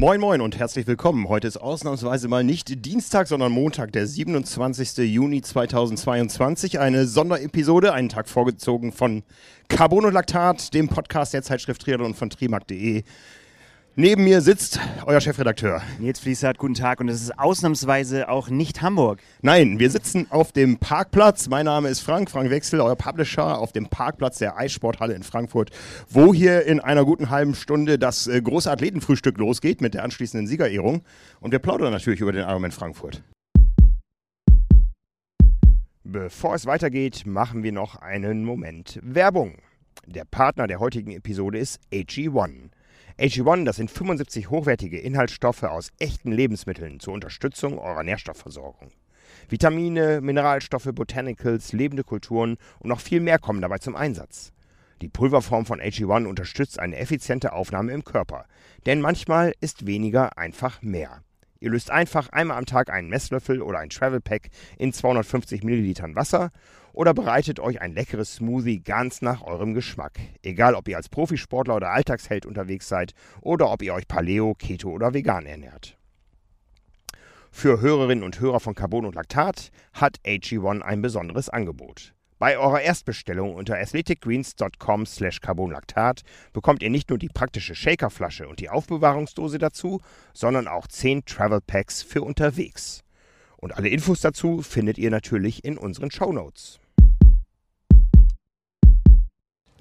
Moin Moin und herzlich willkommen. Heute ist ausnahmsweise mal nicht Dienstag, sondern Montag, der 27. Juni 2022. Eine Sonderepisode, einen Tag vorgezogen von Carbon und Laktat, dem Podcast der Zeitschrift Triathlon von trimark.de. Neben mir sitzt euer Chefredakteur. Nils Fließert, guten Tag. Und es ist ausnahmsweise auch nicht Hamburg. Nein, wir sitzen auf dem Parkplatz. Mein Name ist Frank, Frank Wechsel, euer Publisher, auf dem Parkplatz der Eissporthalle in Frankfurt, wo hier in einer guten halben Stunde das äh, große Athletenfrühstück losgeht mit der anschließenden Siegerehrung. Und wir plaudern natürlich über den Ironman Frankfurt. Bevor es weitergeht, machen wir noch einen Moment Werbung. Der Partner der heutigen Episode ist AG1. AG1, das sind 75 hochwertige Inhaltsstoffe aus echten Lebensmitteln zur Unterstützung eurer Nährstoffversorgung. Vitamine, Mineralstoffe, Botanicals, lebende Kulturen und noch viel mehr kommen dabei zum Einsatz. Die Pulverform von AG1 unterstützt eine effiziente Aufnahme im Körper, denn manchmal ist weniger einfach mehr. Ihr löst einfach einmal am Tag einen Messlöffel oder ein Travel Pack in 250 Millilitern Wasser oder bereitet euch ein leckeres Smoothie ganz nach eurem Geschmack. Egal, ob ihr als Profisportler oder Alltagsheld unterwegs seid oder ob ihr euch Paleo, Keto oder vegan ernährt. Für Hörerinnen und Hörer von Carbon und Laktat hat AG1 ein besonderes Angebot. Bei eurer Erstbestellung unter athleticgreens.com slash carbonlactat bekommt ihr nicht nur die praktische Shakerflasche und die Aufbewahrungsdose dazu, sondern auch 10 Travel Packs für unterwegs. Und alle Infos dazu findet ihr natürlich in unseren Show Notes.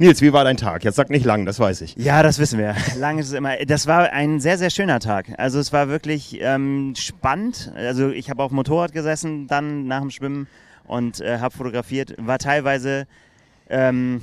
Nils, wie war dein Tag? Jetzt sag nicht lang, das weiß ich. Ja, das wissen wir. Lang ist es immer. Das war ein sehr, sehr schöner Tag. Also es war wirklich ähm, spannend. Also ich habe auf dem Motorrad gesessen, dann nach dem Schwimmen und äh, habe fotografiert. War teilweise, ähm,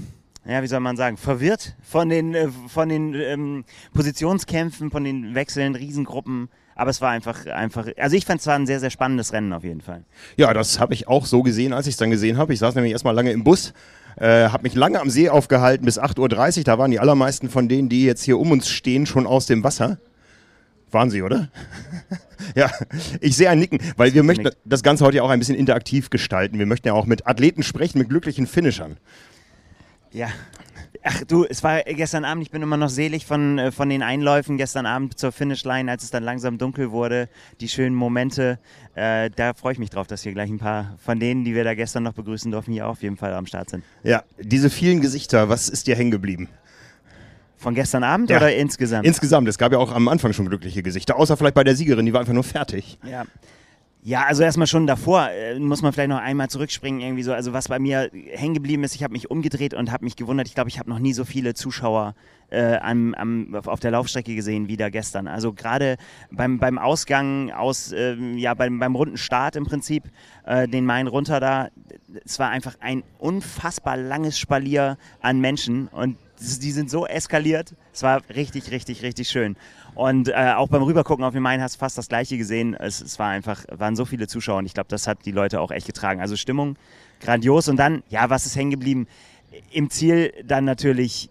ja, wie soll man sagen, verwirrt von den, äh, von den ähm, Positionskämpfen, von den Wechseln, Riesengruppen. Aber es war einfach, einfach, also ich fand es war ein sehr, sehr spannendes Rennen auf jeden Fall. Ja, das habe ich auch so gesehen, als ich es dann gesehen habe. Ich saß nämlich erstmal lange im Bus, äh, habe mich lange am See aufgehalten bis 8.30 Uhr. Da waren die allermeisten von denen, die jetzt hier um uns stehen, schon aus dem Wasser. Waren sie, oder? ja, ich sehe ein Nicken, weil wir möchten das Ganze heute ja auch ein bisschen interaktiv gestalten. Wir möchten ja auch mit Athleten sprechen, mit glücklichen Finishern. Ja, Ach du, es war gestern Abend, ich bin immer noch selig von, äh, von den Einläufen gestern Abend zur Finishline, als es dann langsam dunkel wurde, die schönen Momente. Äh, da freue ich mich drauf, dass hier gleich ein paar von denen, die wir da gestern noch begrüßen durften, hier auf jeden Fall am Start sind. Ja, diese vielen Gesichter, was ist dir hängen geblieben? Von gestern Abend ja. oder insgesamt? Insgesamt. Es gab ja auch am Anfang schon glückliche Gesichter, außer vielleicht bei der Siegerin, die war einfach nur fertig. Ja. Ja, also erstmal schon davor äh, muss man vielleicht noch einmal zurückspringen irgendwie so. Also was bei mir hängen geblieben ist, ich habe mich umgedreht und habe mich gewundert. Ich glaube, ich habe noch nie so viele Zuschauer äh, am, am, auf der Laufstrecke gesehen wie da gestern. Also gerade beim, beim Ausgang aus, äh, ja beim, beim runden Start im Prinzip, äh, den Main runter da, es war einfach ein unfassbar langes Spalier an Menschen und die sind so eskaliert. Es war richtig, richtig, richtig schön. Und äh, auch beim Rübergucken auf den Main hast du fast das Gleiche gesehen. Es, es war einfach, waren so viele Zuschauer und ich glaube, das hat die Leute auch echt getragen. Also Stimmung grandios. Und dann, ja, was ist hängen geblieben? Im Ziel dann natürlich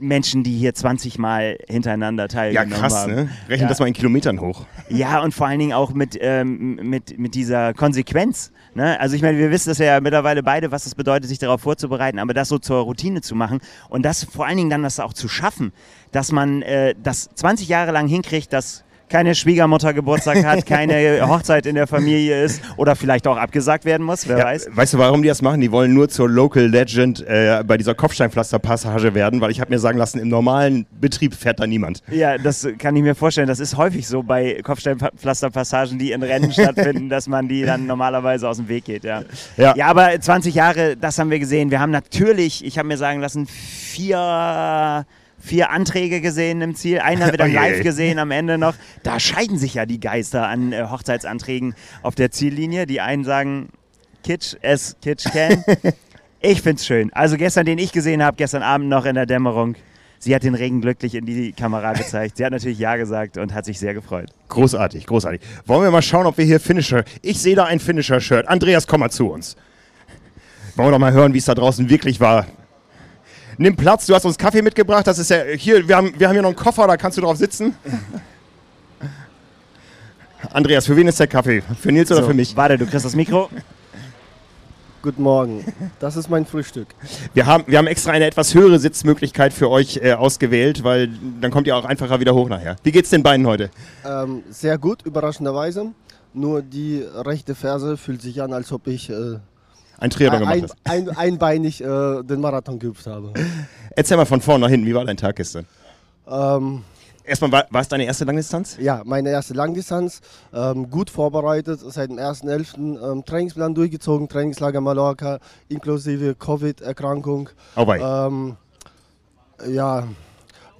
Menschen, die hier 20 Mal hintereinander teilgenommen haben. Ja, krass, ne? Rechnen ja. das mal in Kilometern hoch. Ja, und vor allen Dingen auch mit, ähm, mit, mit dieser Konsequenz. Ne? Also ich meine, wir wissen das ja mittlerweile beide, was es bedeutet, sich darauf vorzubereiten, aber das so zur Routine zu machen und das vor allen Dingen dann das auch zu schaffen, dass man äh, das 20 Jahre lang hinkriegt, dass keine Schwiegermutter Geburtstag hat, keine Hochzeit in der Familie ist oder vielleicht auch abgesagt werden muss, wer ja, weiß. Weißt du, warum die das machen? Die wollen nur zur Local Legend äh, bei dieser Kopfsteinpflasterpassage werden, weil ich habe mir sagen lassen, im normalen Betrieb fährt da niemand. Ja, das kann ich mir vorstellen. Das ist häufig so bei Kopfsteinpflasterpassagen, die in Rennen stattfinden, dass man die dann normalerweise aus dem Weg geht. Ja. ja. Ja, aber 20 Jahre, das haben wir gesehen. Wir haben natürlich, ich habe mir sagen lassen, vier vier Anträge gesehen im Ziel. Einen haben wir dann live gesehen am Ende noch. Da scheiden sich ja die Geister an äh, Hochzeitsanträgen auf der Ziellinie. Die einen sagen Kitsch es Kitsch can. ich find's schön. Also gestern, den ich gesehen habe, gestern Abend noch in der Dämmerung. Sie hat den Regen glücklich in die Kamera gezeigt. Sie hat natürlich Ja gesagt und hat sich sehr gefreut. Großartig, großartig. Wollen wir mal schauen, ob wir hier Finisher. Ich sehe da ein Finisher-Shirt. Andreas, komm mal zu uns. Wollen wir doch mal hören, wie es da draußen wirklich war nimm Platz, du hast uns Kaffee mitgebracht, das ist ja, hier, wir haben, wir haben hier noch einen Koffer, da kannst du drauf sitzen. Andreas, für wen ist der Kaffee? Für Nils so, oder für mich? Warte, du kriegst das Mikro. Guten Morgen. Das ist mein Frühstück. Wir haben, wir haben extra eine etwas höhere Sitzmöglichkeit für euch äh, ausgewählt, weil dann kommt ihr auch einfacher wieder hoch nachher. Wie geht's den beiden heute? Ähm, sehr gut, überraschenderweise. Nur die rechte Ferse fühlt sich an, als ob ich äh, Ein Triathlon gemacht ein, hast. ein, einbeinig äh, den Marathon geübt habe. Erzähl mal von vorn nach hinten, wie war dein Tag gestern? Ähm, Erstmal, war, war es deine erste Langdistanz? ja, meine erste Langdistanz. Ähm, gut vorbereitet, seit dem 1.11. Ähm, Trainingsplan durchgezogen, Trainingslager Mallorca, inklusive Covid-Erkrankung. Oh. Ähm, ja,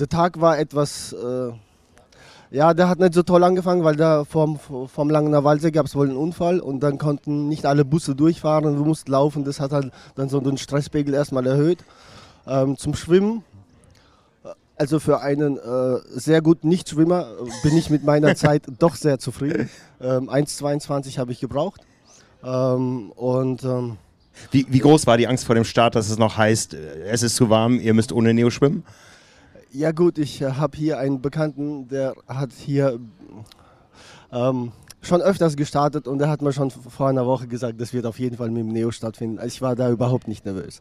der Tag war etwas. Äh, ja, der hat nicht so toll angefangen, weil da vom, vom Langener Waldsee gab es wohl einen Unfall und dann konnten nicht alle Busse durchfahren, du musst laufen. Das hat halt dann so den Stresspegel erstmal erhöht. Ähm, zum Schwimmen, also für einen äh, sehr guten Nichtschwimmer, äh, bin ich mit meiner Zeit doch sehr zufrieden. Ähm, 1,22 habe ich gebraucht. Ähm, und. Ähm, Wie, wie groß war die Angst vor dem Start, dass es noch heißt, äh, es ist zu warm, ihr müsst ohne Neo schwimmen? Ja gut, ich äh, habe hier einen Bekannten, der hat hier ähm, schon öfters gestartet und der hat mir schon vor einer Woche gesagt, das wird auf jeden Fall mit dem Neo stattfinden. Ich war da überhaupt nicht nervös.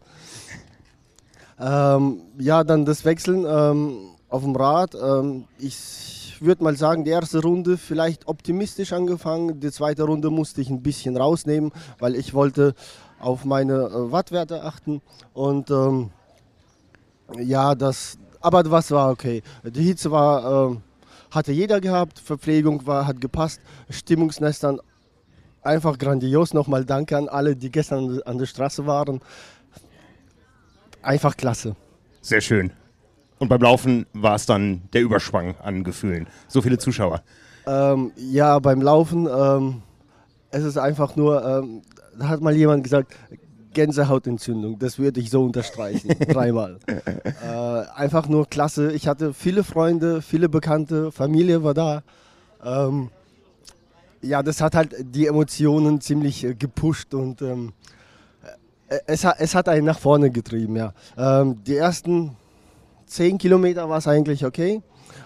Ähm, ja, dann das Wechseln ähm, auf dem Rad. Ähm, ich würde mal sagen, die erste Runde vielleicht optimistisch angefangen. Die zweite Runde musste ich ein bisschen rausnehmen, weil ich wollte auf meine äh, Wattwerte achten. Und ähm, ja, das, aber was war okay. Die Hitze war, ähm, hatte jeder gehabt, Verpflegung war, hat gepasst, Stimmungsnestern einfach grandios. Nochmal danke an alle, die gestern an der Straße waren. Einfach klasse. Sehr schön. Und beim Laufen war es dann der Überschwang an Gefühlen. So viele Zuschauer. Ähm, ja, beim Laufen, ähm, es ist einfach nur, ähm, da hat mal jemand gesagt, Gänsehautentzündung, das würde ich so unterstreichen, dreimal. Äh, einfach nur klasse. Ich hatte viele Freunde, viele Bekannte, Familie war da. Ähm, ja, das hat halt die Emotionen ziemlich äh, gepusht und ähm, äh, es, hat, es hat einen nach vorne getrieben, ja. Ähm, die ersten zehn Kilometer war es eigentlich okay.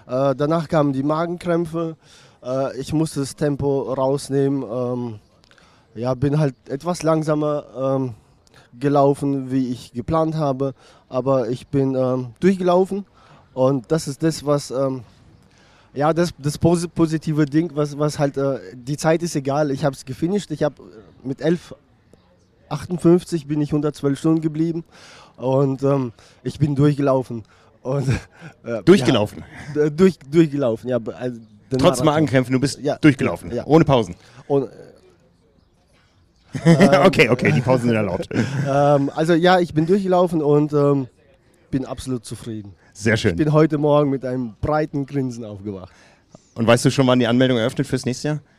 Äh, danach kamen die Magenkrämpfe. Äh, ich musste das Tempo rausnehmen. Ähm, ja, bin halt etwas langsamer ähm, gelaufen, wie ich geplant habe. Aber ich bin ähm, durchgelaufen. Und das ist das, was. Ähm, ja, das, das posi- positive Ding, was, was halt. Äh, die Zeit ist egal. Ich habe es gefinisht. Ich habe mit 11,58 bin ich 112 Stunden geblieben. Und ähm, ich bin durchgelaufen. Und, äh, Durchgelaufen. Ja, äh, durch, durchgelaufen, ja. Also, Trotz Marathon. Magenkrämpfen, du bist Ja, durchgelaufen. ja. Ohne Pausen. Und, okay, okay, die Pausen sind erlaubt. ähm, also ja, ich bin durchgelaufen und ähm, bin absolut zufrieden. Sehr Ich schön. bin heute Morgen mit einem breiten Grinsen aufgewacht. Und weißt du schon, wann die Anmeldung eröffnet fürs nächste Jahr?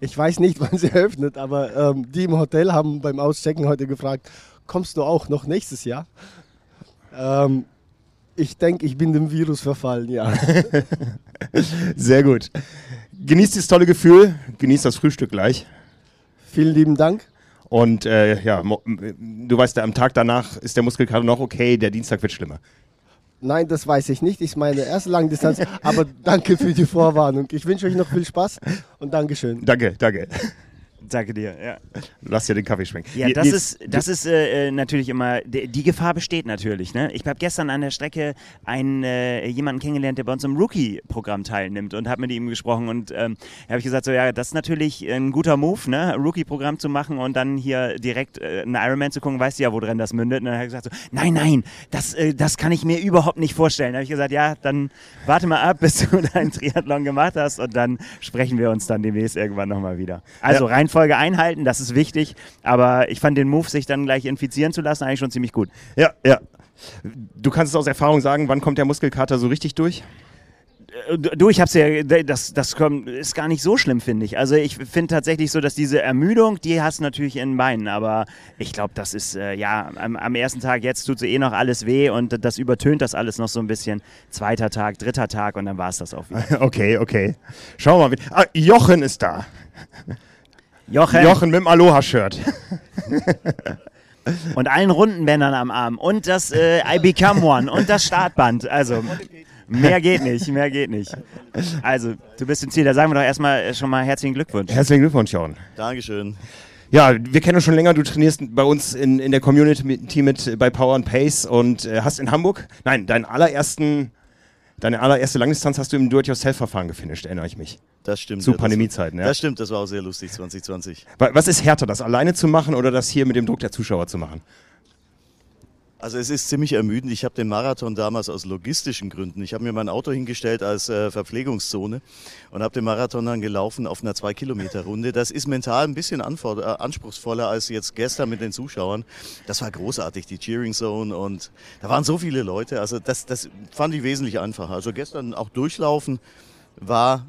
Ich weiß nicht, wann sie eröffnet, aber ähm, die im Hotel haben beim Auschecken heute gefragt, kommst du auch noch nächstes Jahr? Ähm, ich denke, ich bin dem Virus verfallen, ja. Sehr gut. Genießt dieses tolle Gefühl, genießt das Frühstück gleich. Vielen lieben Dank. Und äh, ja, du weißt ja, am Tag danach ist der Muskelkater noch okay, der Dienstag wird schlimmer. Nein, das weiß ich nicht. Ich meine erste Langdistanz, aber danke für die Vorwarnung. Ich wünsche euch noch viel Spaß und Dankeschön. Danke, danke. Danke dir, ja. Lass dir den Kaffee schmecken. Ja, das ist, das ist äh, äh, natürlich immer, die, die Gefahr besteht natürlich. Ne? Ich habe gestern an der Strecke einen, äh, jemanden kennengelernt, der bei uns im Rookie-Programm teilnimmt und habe mit ihm gesprochen und ähm, da habe ich gesagt, so ja, das ist natürlich ein guter Move, ne? Rookie-Programm zu machen und dann hier direkt äh, einen Ironman zu gucken, weißt du ja, wo drin das mündet. Und dann hat er gesagt, so, nein, nein, das, äh, das kann ich mir überhaupt nicht vorstellen. Da habe ich gesagt, ja, dann warte mal ab, bis du deinen Triathlon gemacht hast und dann sprechen wir uns dann demnächst irgendwann nochmal wieder. Also Ja. Reihenfolge einhalten, das ist wichtig, aber ich fand den Move, sich dann gleich infizieren zu lassen, eigentlich schon ziemlich gut. Ja, ja. Du kannst es aus Erfahrung sagen, wann kommt der Muskelkater so richtig durch? Äh, Du, ich hab's ja, das, das ist gar nicht so schlimm, finde ich. Also ich finde tatsächlich so, dass diese Ermüdung, die hast du natürlich in den Beinen, aber ich glaube, das ist, äh, ja, am, am ersten Tag jetzt tut eh noch alles weh und das übertönt das alles noch so ein bisschen. Zweiter Tag, dritter Tag und dann war es das auch wieder. Okay, okay. Schauen wir mal. Ah, Jochen ist da. Jochen, Jochen mit dem Aloha-Shirt. und allen runden Bändern am Arm und das äh, I Become One und das Startband, also Mehr geht nicht, mehr geht nicht. Also, du bist im Ziel. Da sagen wir doch erstmal schon mal herzlichen Glückwunsch. Herzlichen Glückwunsch, Jorn. Dankeschön. Ja, wir kennen uns schon länger. Du trainierst bei uns in, in der Community mit, bei Power and Pace und äh, hast in Hamburg, nein, deinen allerersten, deine allererste Langdistanz hast du im Do-it-yourself-Verfahren gefinisht, erinnere ich mich. Das stimmt. Zu ja, Pandemiezeiten, ja. Das stimmt, das war auch sehr lustig 2020. Wa- Was ist härter, das alleine zu machen oder das hier mit dem Druck der Zuschauer zu machen? Also es ist ziemlich ermüdend. Ich habe den Marathon damals aus logistischen Gründen. Ich habe mir mein Auto hingestellt als äh, Verpflegungszone und habe den Marathon dann gelaufen auf einer 2-Kilometer-Runde. Das ist mental ein bisschen äh, anspruchsvoller als jetzt gestern mit den Zuschauern. Das war großartig, die Cheering Zone und da waren so viele Leute. Also das, das fand ich wesentlich einfacher. Also gestern auch durchlaufen war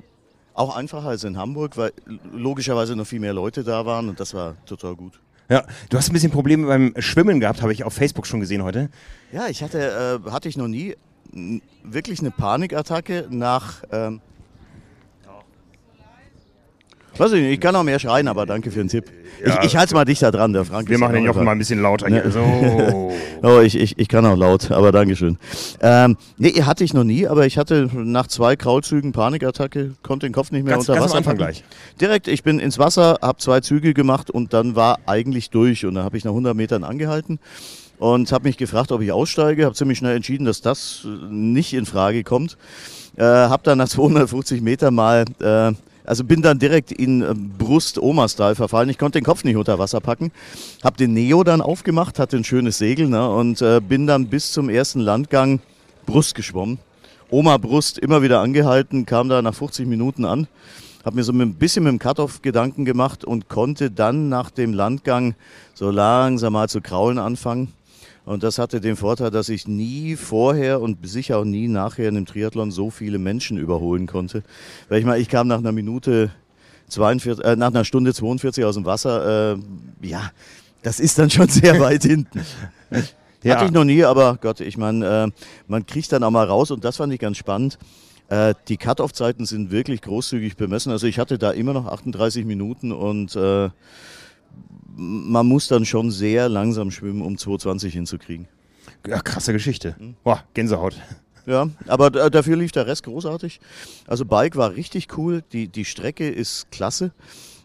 auch einfacher als in Hamburg, weil logischerweise noch viel mehr Leute da waren und das war total gut. Ja, du hast ein bisschen Probleme beim Schwimmen gehabt, habe ich auf Facebook schon gesehen heute. Ja, ich hatte, äh, hatte ich noch nie wirklich eine Panikattacke nach. Ähm, weiß ich nicht, ich kann auch mehr schreien, aber danke für den Tipp. Ja. Ich, ich halte mal dichter dran, der Frank. Wir machen den auch Jochen mal ein bisschen lauter hier. So. Oh, ich, ich, ich kann auch laut, aber Dankeschön. Ähm, nee, hatte ich noch nie, aber ich hatte nach zwei Kraulzügen Panikattacke, konnte den Kopf nicht mehr Ganz, unter ganz Wasser am Anfang gleich. Direkt, ich bin ins Wasser, habe zwei Züge gemacht und dann war eigentlich durch. Und dann habe ich nach 100 Metern angehalten und habe mich gefragt, ob ich aussteige. Habe ziemlich schnell entschieden, dass das äh, nicht in Frage kommt. Äh, habe dann nach 250 Metern mal, äh, also bin dann direkt in äh, Brust-Oma-Style verfallen. Ich konnte den Kopf nicht unter Wasser packen. Habe den Neo dann aufgemacht, hatte ein schönes Segel ne, und äh, bin dann bis zum ersten Landgang Brust geschwommen. Oma Brust immer wieder angehalten, kam da nach 50 Minuten an, habe mir so ein bisschen mit dem Cut-Off Gedanken gemacht und konnte dann nach dem Landgang so langsam mal zu kraulen anfangen. Und das hatte den Vorteil, dass ich nie vorher und sicher auch nie nachher in dem Triathlon so viele Menschen überholen konnte. Weil ich mal, ich kam nach einer Minute 42, äh, nach einer Stunde 42 aus dem Wasser. Äh, ja, das ist dann schon sehr weit hinten. Ja. Hatte ich noch nie, aber Gott, ich meine, äh, man kriegt dann auch mal raus und das fand ich ganz spannend. Äh, die Cut-Off-Zeiten sind wirklich großzügig bemessen. Also ich hatte da immer noch 38 Minuten und äh, man muss dann schon sehr langsam schwimmen, um 220 hinzukriegen. Ja, krasse Geschichte. Boah, Gänsehaut. Ja, aber dafür lief der Rest großartig. Also Bike war richtig cool, die, die Strecke ist klasse.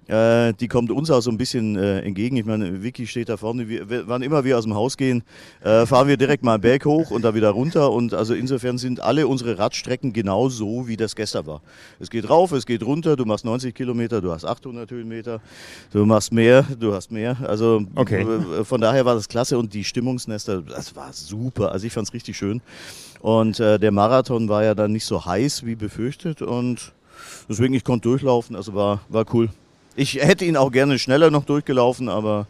Äh, die kommt uns auch so ein bisschen äh, entgegen. Ich meine, Vicky steht da vorne. Wir, wann immer wir aus dem Haus gehen, äh, fahren wir direkt mal einen Berg hoch und da wieder runter. Und also insofern sind alle unsere Radstrecken genau so, wie das gestern war. Es geht rauf, es geht runter. Du machst 90 Kilometer, du hast 800 Höhenmeter. Du machst mehr, du hast mehr. Also Okay. äh, von daher war das klasse und die Stimmungsnester, das war super. Also ich fand es richtig schön. Und äh, der Marathon war ja dann nicht so heiß wie befürchtet und deswegen ich konnte durchlaufen, also war, war cool. Ich hätte ihn auch gerne schneller noch durchgelaufen, aber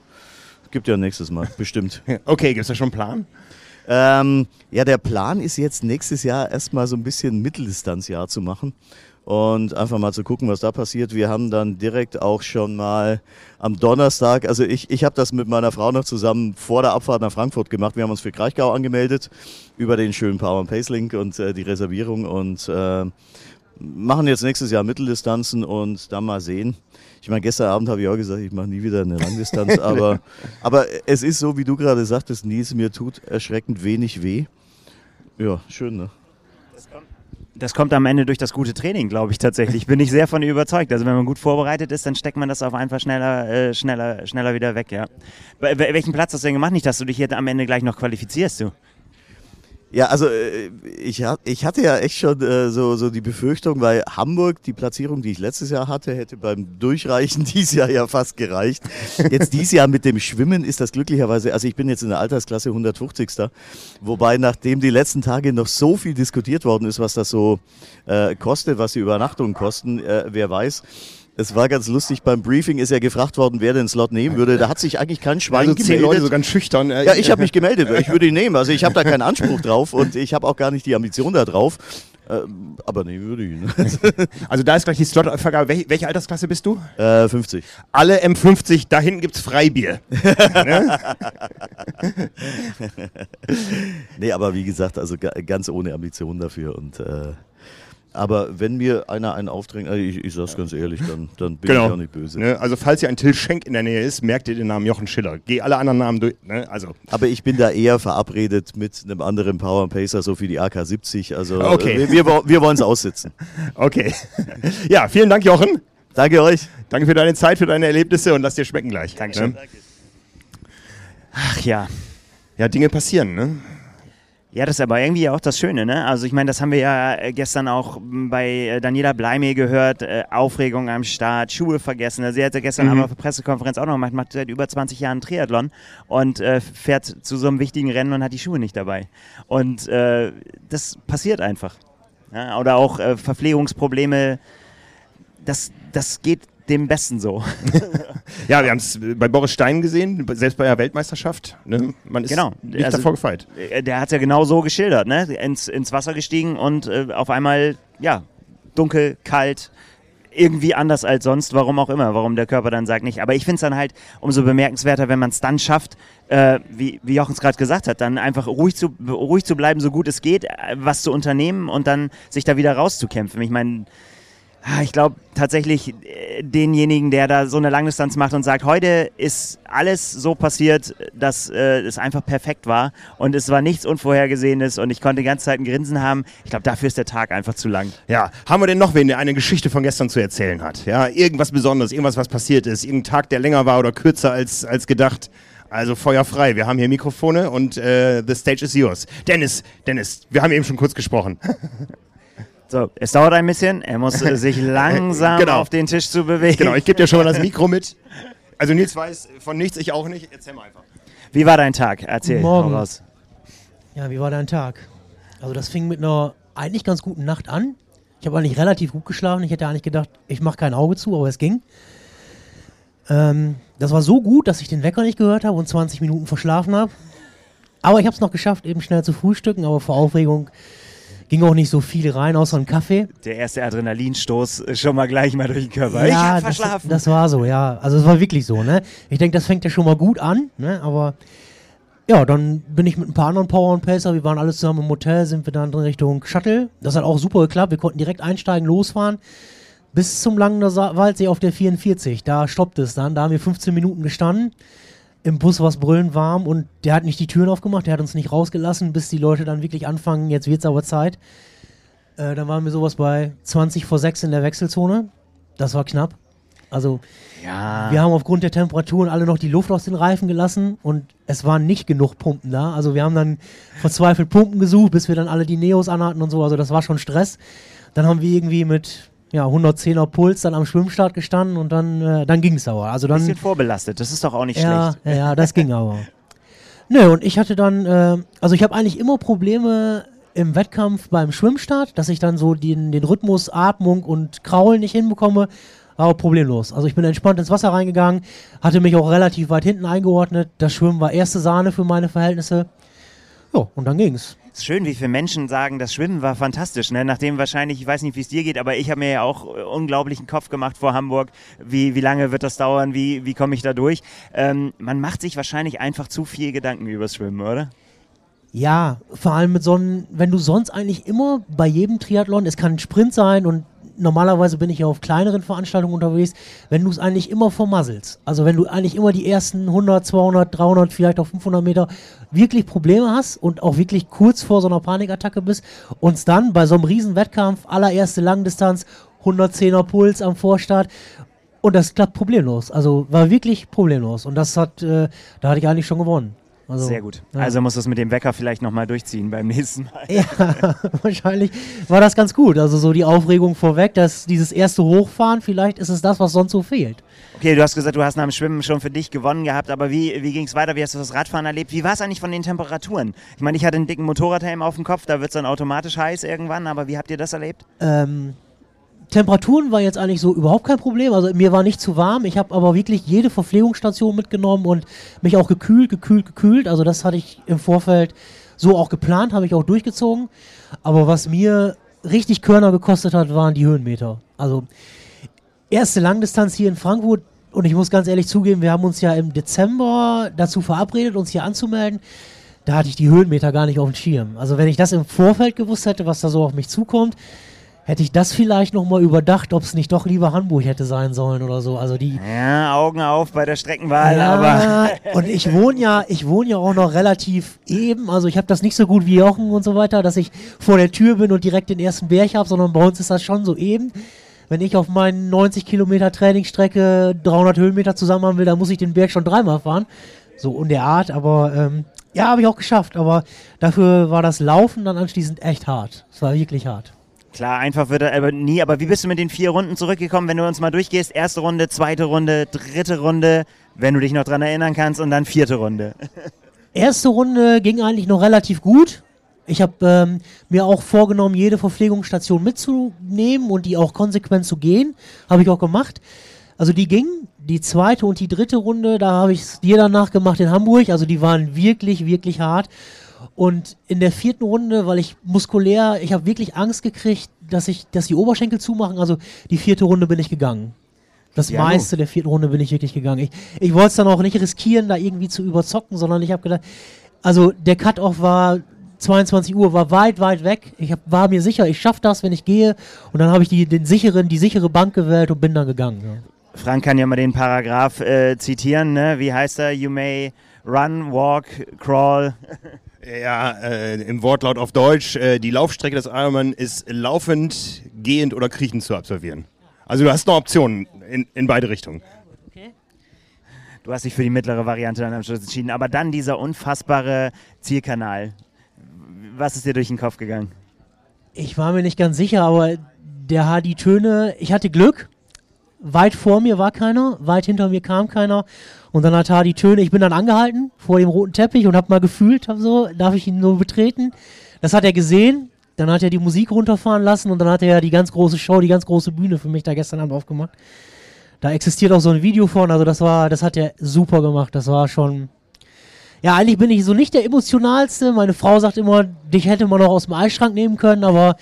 gibt ja nächstes Mal, bestimmt. Okay, gibt es da schon einen Plan? Ähm, ja, der Plan ist jetzt nächstes Jahr erstmal so ein bisschen Mitteldistanzjahr zu machen und einfach mal zu gucken, was da passiert. Wir haben dann direkt auch schon mal am Donnerstag, also ich, ich habe das mit meiner Frau noch zusammen vor der Abfahrt nach Frankfurt gemacht. Wir haben uns für Kraichgau angemeldet über den schönen Power and Pace Link und äh, die Reservierung und äh, machen jetzt nächstes Jahr Mitteldistanzen und dann mal sehen. Ich meine, gestern Abend habe ich auch gesagt, ich mache nie wieder eine Langdistanz, aber, aber es ist so, wie du gerade sagtest, Nils, mir tut erschreckend wenig weh. Ja, schön, ne? Das kommt am Ende durch das gute Training, glaube ich tatsächlich. Bin ich sehr von überzeugt. Also wenn man gut vorbereitet ist, dann steckt man das auf einfach schneller, äh, schneller, schneller wieder weg, ja. Bei, welchen Platz hast du denn gemacht? Nicht, dass du dich hier am Ende gleich noch qualifizierst, du. Ja, also äh, ich, ich hatte ja echt schon äh, so, so die Befürchtung, weil Hamburg, die Platzierung, die ich letztes Jahr hatte, hätte beim Durchreichen dieses Jahr ja fast gereicht. Jetzt dieses Jahr mit dem Schwimmen ist das glücklicherweise, also ich bin jetzt in der Altersklasse 150. Wobei nachdem die letzten Tage noch so viel diskutiert worden ist, was das so äh, kostet, was die Übernachtungen kosten, äh, wer weiß. Es war ganz lustig, beim Briefing ist ja gefragt worden, wer den Slot nehmen würde. Da hat sich eigentlich kein Schwein Also zehn gemeldet. Leute so ganz schüchtern. äh, Ja, ich habe mich gemeldet. Ich würde ihn nehmen. Also ich habe da keinen Anspruch drauf und ich habe auch gar nicht die Ambition da drauf. Ähm, aber nee, würde ich ihn. Also da ist gleich die Slotvergabe. Welche, welche Altersklasse bist du? äh, 50. Alle M50, da hinten gibt's Freibier. Nee, aber wie gesagt, also ga- ganz ohne Ambition dafür. Und äh, aber wenn mir einer einen aufdrängt, also ich, ich sag's ganz ehrlich, dann, dann bin Genau. ich auch nicht böse. Ne? Also falls hier ein Till Schenk in der Nähe ist, merkt ihr den Namen Jochen Schiller. Geh alle anderen Namen durch. Ne? Also, Aber ich bin da eher verabredet mit einem anderen Power Pacer, so wie die AK-70. Also Okay. äh, wir, wir, wir wollen es aussitzen. okay. ja, vielen Dank, Jochen. Danke euch. Danke für deine Zeit, für deine Erlebnisse und lass dir schmecken gleich. Dankeschön. Ne? Ach ja. Ja, Dinge passieren, ne? Ja, das ist aber irgendwie auch das Schöne, ne? Also ich meine, das haben wir ja äh, gestern auch m, bei äh, Daniela Bleimee gehört, äh, Aufregung am Start, Schuhe vergessen. Also sie hat ja gestern Mhm. einmal auf der Pressekonferenz auch noch gemacht, macht seit über 20 Jahren Triathlon und äh, fährt zu so einem wichtigen Rennen und hat die Schuhe nicht dabei. Und äh, das passiert einfach. Ja? Oder auch äh, Verpflegungsprobleme, das, das geht dem Besten so. Ja, wir haben es bei Boris Stein gesehen, selbst bei der Weltmeisterschaft. Ne? Man ist Genau. nicht Also- davor gefeit. Äh, Der hat es ja genau so geschildert, ne? Ins, ins Wasser gestiegen und äh, auf einmal, ja, dunkel, kalt, irgendwie anders als sonst, warum auch immer, warum der Körper dann sagt nicht. Aber ich finde es dann halt umso bemerkenswerter, wenn man es dann schafft, äh, wie, wie Jochen es gerade gesagt hat, dann einfach ruhig zu, ruhig zu bleiben, so gut es geht, äh, was zu unternehmen und dann sich da wieder rauszukämpfen. Ich meine, Ich glaube tatsächlich äh, denjenigen, der da so eine Langdistanz macht und sagt, heute ist alles so passiert, dass äh, es einfach perfekt war und es war nichts Unvorhergesehenes und ich konnte die ganze Zeit ein Grinsen haben. Ich glaube, dafür ist der Tag einfach zu lang. Ja, haben wir denn noch wen, der eine Geschichte von gestern zu erzählen hat? Ja, irgendwas Besonderes, irgendwas, was passiert ist, irgendein Tag, der länger war oder kürzer als, als gedacht. Also Feuer frei. Wir haben hier Mikrofone und äh, the stage is yours. Dennis, Dennis, wir haben eben schon kurz gesprochen. So, es dauert ein bisschen. Er muss sich langsam Genau. auf den Tisch zu bewegen. genau, ich gebe dir schon mal das Mikro mit. Also Nils weiß von nichts, ich auch nicht. Erzähl mal einfach. Wie war dein Tag? Erzähl. Morgen. raus. Ja, wie war dein Tag? Also das fing mit einer eigentlich ganz guten Nacht an. Ich habe eigentlich relativ gut geschlafen. Ich hätte eigentlich gedacht, ich mache kein Auge zu, aber es ging. Ähm, das war so gut, dass ich den Wecker nicht gehört habe und 20 Minuten verschlafen habe. Aber ich habe es noch geschafft, eben schnell zu frühstücken. Aber vor Aufregung ging auch nicht so viel rein, außer ein Kaffee. Der erste Adrenalinstoß schon mal gleich mal durch den Körper. ich hab das, verschlafen. das war so, ja. Also es war wirklich so, ne? Ich denke, das fängt ja schon mal gut an, ne? Aber ja, dann bin ich mit ein paar anderen Power und Pacer, wir waren alle zusammen im Hotel, sind wir dann in Richtung Shuttle. Das hat auch super geklappt. Wir konnten direkt einsteigen, losfahren. Bis zum Langener Sa Waldsee auf der 44. Da stoppt es dann. Da haben wir 15 Minuten gestanden. Im Bus war es brüllend warm und der hat nicht die Türen aufgemacht, der hat uns nicht rausgelassen, bis die Leute dann wirklich anfangen, jetzt wird's aber Zeit. Äh, dann waren wir sowas bei 20 vor 6 in der Wechselzone. Das war knapp. Also ja. wir haben aufgrund der Temperaturen alle noch die Luft aus den Reifen gelassen und es waren nicht genug Pumpen da. Also wir haben dann verzweifelt Pumpen gesucht, bis wir dann alle die Neos anhatten und so. Also das war schon Stress. Dann haben wir irgendwie mit ja, 110er Puls dann am Schwimmstart gestanden und dann, äh, dann ging es aber. Also dann, bisschen vorbelastet. Das ist doch auch nicht ja, schlecht. ja, ja, das ging aber. Nö, und ich hatte dann, äh, also ich habe eigentlich immer Probleme im Wettkampf beim Schwimmstart, dass ich dann so den, den Rhythmus, Atmung und Kraulen nicht hinbekomme. Aber problemlos. Also ich bin entspannt ins Wasser reingegangen, hatte mich auch relativ weit hinten eingeordnet. Das Schwimmen war erste Sahne für meine Verhältnisse. Ja, und dann ging's. Ist schön, wie viele Menschen sagen, das Schwimmen war fantastisch. Ne? Nachdem wahrscheinlich, ich weiß nicht, wie es dir geht, aber ich habe mir ja auch äh, unglaublichen Kopf gemacht vor Hamburg. Wie, wie lange wird das dauern? Wie, wie komme ich da durch? Ähm, man macht sich wahrscheinlich einfach zu viel Gedanken übers Schwimmen, oder? Ja, vor allem mit so einem, wenn du sonst eigentlich immer bei jedem Triathlon, es kann ein Sprint sein und normalerweise bin ich ja auf kleineren Veranstaltungen unterwegs, wenn du es eigentlich immer vermasselst. Also wenn du eigentlich immer die ersten 100, 200, 300, vielleicht auch 500 Meter wirklich Probleme hast und auch wirklich kurz vor so einer Panikattacke bist und dann bei so einem riesen Wettkampf, allererste Langdistanz, 110er Puls am Vorstart und das klappt problemlos. Also war wirklich problemlos und das hat, äh, da hatte ich eigentlich schon gewonnen. Also, Sehr gut. ja. Also muss es mit dem Wecker vielleicht nochmal durchziehen beim nächsten Mal. Ja, wahrscheinlich war das ganz gut. Also so die Aufregung vorweg, dass dieses erste Hochfahren, vielleicht ist es das, was sonst so fehlt. Okay, du hast gesagt, du hast nach dem Schwimmen schon für dich gewonnen gehabt, aber wie, wie ging es weiter? Wie hast du das Radfahren erlebt? Wie war es eigentlich von den Temperaturen? Ich meine, ich hatte einen dicken Motorradhelm auf dem Kopf, da wird es dann automatisch heiß irgendwann, aber wie habt ihr das erlebt? Ähm, Temperaturen war jetzt eigentlich so überhaupt kein Problem. Also mir war nicht zu warm. Ich habe aber wirklich jede Verpflegungsstation mitgenommen und mich auch gekühlt, gekühlt, gekühlt. Also das hatte ich im Vorfeld so auch geplant, habe ich auch durchgezogen. Aber was mir richtig Körner gekostet hat, waren die Höhenmeter. Also erste Langdistanz hier in Frankfurt. Und ich muss ganz ehrlich zugeben, wir haben uns ja im Dezember dazu verabredet, uns hier anzumelden. Da hatte ich die Höhenmeter gar nicht auf dem Schirm. Also wenn ich das im Vorfeld gewusst hätte, was da so auf mich zukommt, hätte ich das vielleicht nochmal überdacht, ob es nicht doch lieber Hamburg hätte sein sollen oder so. Also die. Ja, Augen auf bei der Streckenwahl, ja, aber. und ich wohne ja, ich wohne ja auch noch relativ eben. Also ich habe das nicht so gut wie Jochen und so weiter, dass ich vor der Tür bin und direkt den ersten Berg habe, sondern bei uns ist das schon so eben. Wenn ich auf meinen 90 Kilometer Trainingsstrecke 300 Höhenmeter zusammen haben will, dann muss ich den Berg schon dreimal fahren. So in der Art, aber ähm, ja, habe ich auch geschafft. Aber dafür war das Laufen dann anschließend echt hart. Es war wirklich hart. Klar, einfach wird er aber nie. Aber wie bist du mit den vier Runden zurückgekommen, wenn du uns mal durchgehst? Erste Runde, zweite Runde, dritte Runde, wenn du dich noch dran erinnern kannst, und dann vierte Runde. Erste Runde ging eigentlich noch relativ gut. Ich habe ähm, mir auch vorgenommen, jede Verpflegungsstation mitzunehmen und die auch konsequent zu gehen. Habe ich auch gemacht. Also die ging. Die zweite und die dritte Runde, da habe ich es dir danach gemacht in Hamburg. Also die waren wirklich, wirklich hart. Und in der vierten Runde, weil ich muskulär, ich habe wirklich Angst gekriegt, dass ich, dass die Oberschenkel zumachen. Also die vierte Runde bin ich gegangen. Das Ja, meiste der vierten Runde bin ich wirklich gegangen. Ich, ich wollte es dann auch nicht riskieren, da irgendwie zu überzocken, sondern ich habe gedacht, also der Cut-Off war 22 Uhr, war weit, weit weg. Ich hab, war mir sicher, ich schaffe das, wenn ich gehe. Und dann habe ich die, den sicheren, die sichere Bank gewählt und bin dann gegangen. Ja. Frank kann ja mal den Paragraph äh, zitieren, ne? Wie heißt er? You may run, walk, crawl. Ja, äh, im Wortlaut auf Deutsch, äh, die Laufstrecke des Ironman ist laufend, gehend oder kriechend zu absolvieren. Also du hast noch Optionen in, in beide Richtungen. Du hast dich für die mittlere Variante dann am Schluss entschieden. Aber dann dieser unfassbare Zielkanal. Was ist dir durch den Kopf gegangen? Ich war mir nicht ganz sicher, aber der hat die Töne, ich hatte Glück. Weit vor mir war keiner, weit hinter mir kam keiner. Und dann hat er die Töne, ich bin dann angehalten vor dem roten Teppich und habe mal gefühlt, hab so, darf ich ihn nur betreten? Das hat er gesehen. Dann hat er die Musik runterfahren lassen und dann hat er ja die ganz große Show, die ganz große Bühne für mich da gestern Abend aufgemacht. Da existiert auch so ein Video von, also das war, das hat er super gemacht. Das war schon, ja, eigentlich bin ich so nicht der emotionalste. Meine Frau sagt immer, dich hätte man noch aus dem Eisschrank nehmen können, aber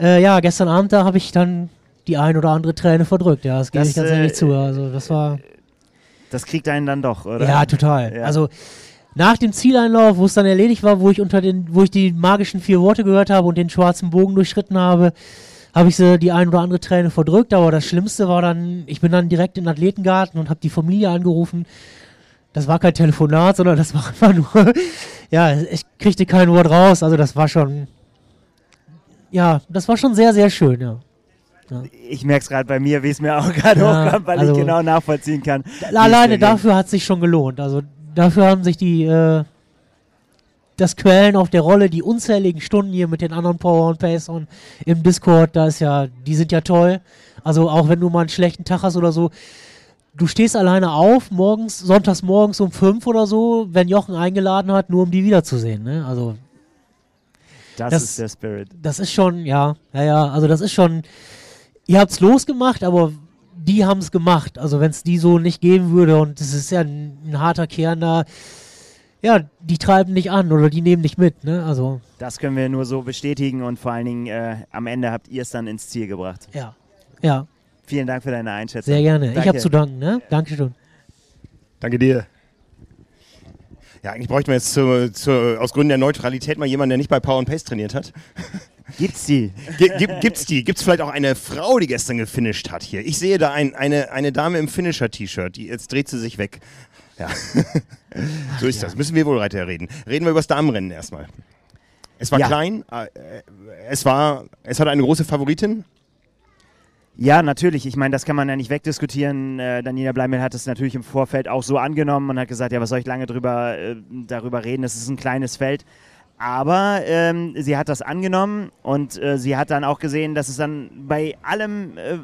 äh, ja, gestern Abend da habe ich dann die ein oder andere Träne verdrückt. Ja, das gebe ich ganz äh, ehrlich zu. Also das war, Das kriegt einen dann doch, oder? ja, total. Ja. Also nach dem Zieleinlauf, wo es dann erledigt war, wo ich unter den, wo ich die magischen vier Worte gehört habe und den schwarzen Bogen durchschritten habe, habe ich sie die ein oder andere Träne verdrückt. Aber das Schlimmste war dann, ich bin dann direkt in den Athletengarten und habe die Familie angerufen. Das war kein Telefonat, sondern das war einfach nur, ja, ich kriegte kein Wort raus. Also das war schon, ja, das war schon sehr, sehr schön, ja. Ich merke es gerade bei mir, wie es mir auch gerade Ja, hochkommt, weil also- ich genau nachvollziehen kann. Alleine dafür hat es sich schon gelohnt. Also dafür haben sich die äh, das Quellen auf der Rolle, die unzähligen Stunden hier mit den anderen Power und Pacern im Discord, da ist ja, die sind ja toll. Also auch wenn du mal einen schlechten Tag hast oder so, du stehst alleine auf, morgens, sonntags morgens um fünf oder so, wenn Jochen eingeladen hat, nur um die wiederzusehen. Ne? Also Das, das- ist der Spirit. das ist schon, ja, ja, ja, also das ist schon, ihr habt's losgemacht, aber die haben's gemacht. Also wenn es die so nicht geben würde und das ist ja ein, ein harter Kern da, ja, die treiben nicht an oder die nehmen nicht mit, ne? Also, Das können wir nur so bestätigen und vor allen Dingen äh, am Ende habt ihr es dann ins Ziel gebracht. ja, ja, Vielen Dank für deine Einschätzung. sehr gerne. Ich Danke. habe zu danken, ne? Dankeschön. Danke dir. Ja, eigentlich bräuchten wir jetzt zu, zu, aus Gründen der Neutralität mal jemanden, der nicht bei Power and Pace trainiert hat. Gibt's die? G gibt, gibt's die? Gibt's vielleicht auch eine Frau, die gestern gefinisht hat hier? Ich sehe da ein, eine, eine Dame im Finisher-T-Shirt. Jetzt dreht sie sich weg. Ja. so ist das. Müssen wir wohl weiter reden. Reden wir über das Damenrennen erstmal. Es war Ja. klein. äh, Es war, es hatte eine große Favoritin. Ja, natürlich. Ich meine, das kann man ja nicht wegdiskutieren. Äh, Daniela Bleimel hat es natürlich im Vorfeld auch so angenommen und hat gesagt, ja, was soll ich lange drüber, äh, darüber reden? Das ist ein kleines Feld. Aber ähm, sie hat das angenommen und äh, sie hat dann auch gesehen, dass es dann bei allem, äh,